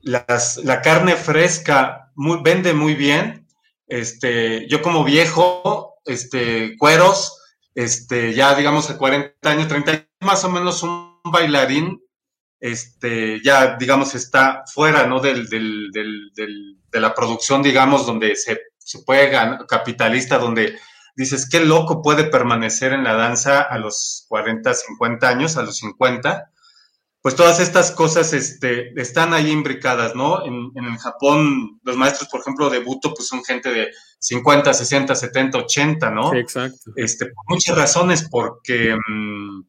las, la carne fresca muy, vende muy bien. Este, yo como viejo, este, cueros, este, ya digamos a 40 años, 30 años, más o menos un bailarín, este, ya digamos está fuera, ¿no? Del, del, del, de la producción, digamos, donde se, se puede ganar, capitalista, donde dices, qué loco puede permanecer en la danza a los 40, 50 años, a los 50 pues todas estas cosas este, están ahí imbricadas, ¿no? En, en, el Japón, los maestros, por ejemplo, de Buto, pues son gente de 50, 60, 70, 80, ¿no? Sí, exacto. Este, por muchas razones, porque mmm,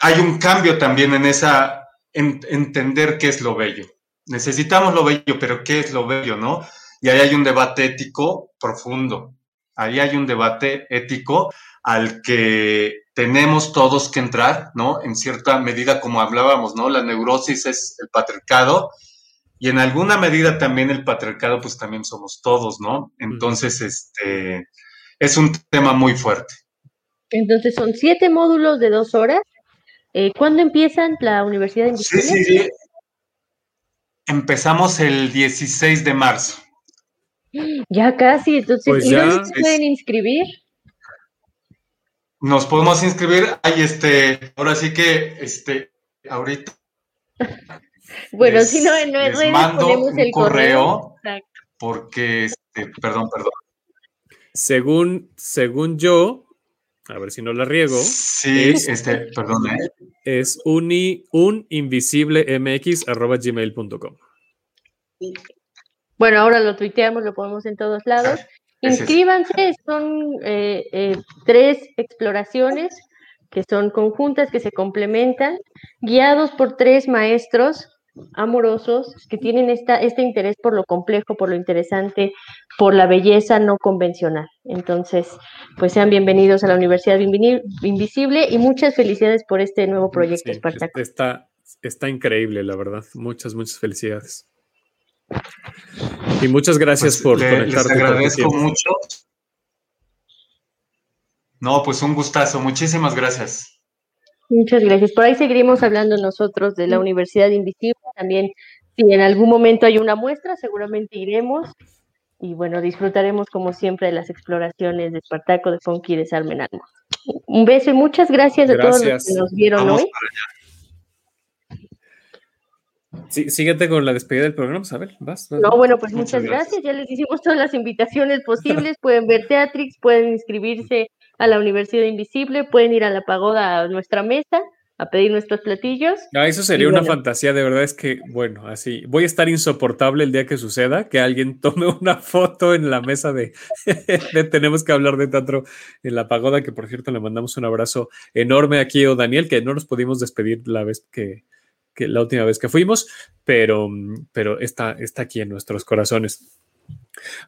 hay un cambio también en esa, en, entender qué es lo bello. Necesitamos lo bello, pero ¿qué es lo bello, no? Y ahí hay un debate ético profundo. Ahí hay un debate ético al que tenemos todos que entrar, ¿no? En cierta medida, como hablábamos, ¿no? La neurosis es el patriarcado y en alguna medida también el patriarcado, pues también somos todos, ¿no? Entonces, este, es un tema muy fuerte. Entonces, son siete módulos de dos horas. Eh, ¿Cuándo empiezan la Universidad de Sí, sí, sí. Empezamos el 16 de marzo. Ya casi, entonces, pues ¿y ya, dónde se pueden inscribir? Nos podemos inscribir. Ay, este, ahora sí que, este, ahorita. bueno, les, si no, en les redes mando ponemos un el correo. correo porque, este, perdón, perdón. Según, según yo, a ver si no la riego. Sí, es, este, perdón. ¿eh? Es uni, uninvisiblemx.gmail.com. Bueno, ahora lo tuiteamos, lo ponemos en todos lados. Inscríbanse, son eh, eh, tres exploraciones que son conjuntas, que se complementan, guiados por tres maestros amorosos que tienen esta, este interés por lo complejo, por lo interesante, por la belleza no convencional. Entonces, pues sean bienvenidos a la Universidad Invisible y muchas felicidades por este nuevo proyecto, sí, Espartaco. Está, está increíble, la verdad. Muchas, muchas felicidades. Y muchas gracias pues por le, conectarte. Les agradezco mucho. No, pues un gustazo. Muchísimas gracias. Muchas gracias. Por ahí seguiremos hablando nosotros de la Universidad Invisible. También, si en algún momento hay una muestra, seguramente iremos. Y bueno, disfrutaremos como siempre de las exploraciones de Espartaco, de Funky y de Salmen Almo. Un beso y muchas gracias, gracias. a todos los que nos vieron Vamos hoy. Sí, síguete con la despedida del programa, Isabel. Vas, vas, no, bueno, pues muchas, muchas gracias. gracias. Ya les hicimos todas las invitaciones posibles. [LAUGHS] pueden ver Teatrix, pueden inscribirse a la Universidad Invisible, pueden ir a la pagoda a nuestra mesa a pedir nuestros platillos. Ah, eso sería una bueno. fantasía, de verdad es que, bueno, así, voy a estar insoportable el día que suceda, que alguien [LAUGHS] tome una foto en la mesa de, [LAUGHS] de Tenemos que hablar de teatro en la pagoda, que por cierto le mandamos un abrazo enorme aquí a Daniel, que no nos pudimos despedir la vez que, que la última vez que fuimos, pero, pero está, está aquí en nuestros corazones.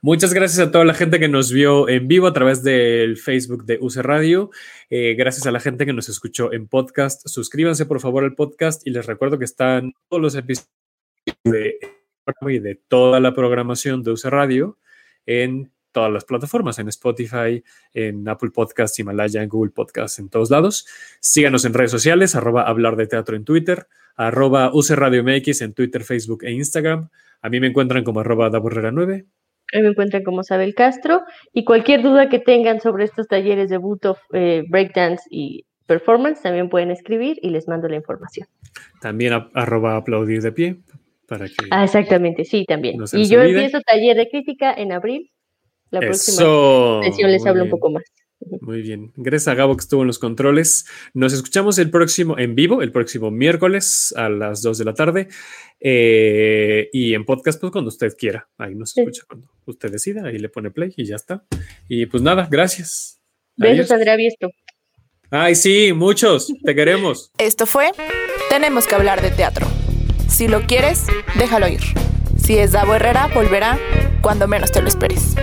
Muchas gracias a toda la gente que nos vio en vivo a través del Facebook de UC Radio. Eh, gracias a la gente que nos escuchó en podcast. Suscríbanse por favor al podcast y les recuerdo que están todos los episodios de, de toda la programación de UC Radio en todas las plataformas, en Spotify, en Apple Podcasts, Himalaya, en Google Podcasts, en todos lados. Síganos en redes sociales, arroba hablar de teatro en Twitter, arroba UC Radio MX en Twitter, Facebook e Instagram. A mí me encuentran como arroba daborrera 9 Ahí me encuentran como Sabel Castro. Y cualquier duda que tengan sobre estos talleres de Buto, eh, Breakdance y Performance, también pueden escribir y les mando la información. También a, arroba aplaudir de pie. Para que ah, exactamente, sí, también. Y yo olvide. empiezo taller de crítica en abril. La próxima Eso. sesión les Muy hablo bien. un poco más. Muy bien. Gracias a Gabo que estuvo en los controles. Nos escuchamos el próximo en vivo, el próximo miércoles a las 2 de la tarde. Eh, y en podcast, pues cuando usted quiera. Ahí nos Sí. escucha cuando usted decida. Ahí le pone play y ya está. Y pues nada, gracias. Besos, Adiós. Andrea Viesto. Ay, sí, muchos. Te queremos. [LAUGHS] Esto fue Tenemos que hablar de teatro. Si lo quieres, déjalo ir. Si es Davo Herrera, volverá cuando menos te lo esperes.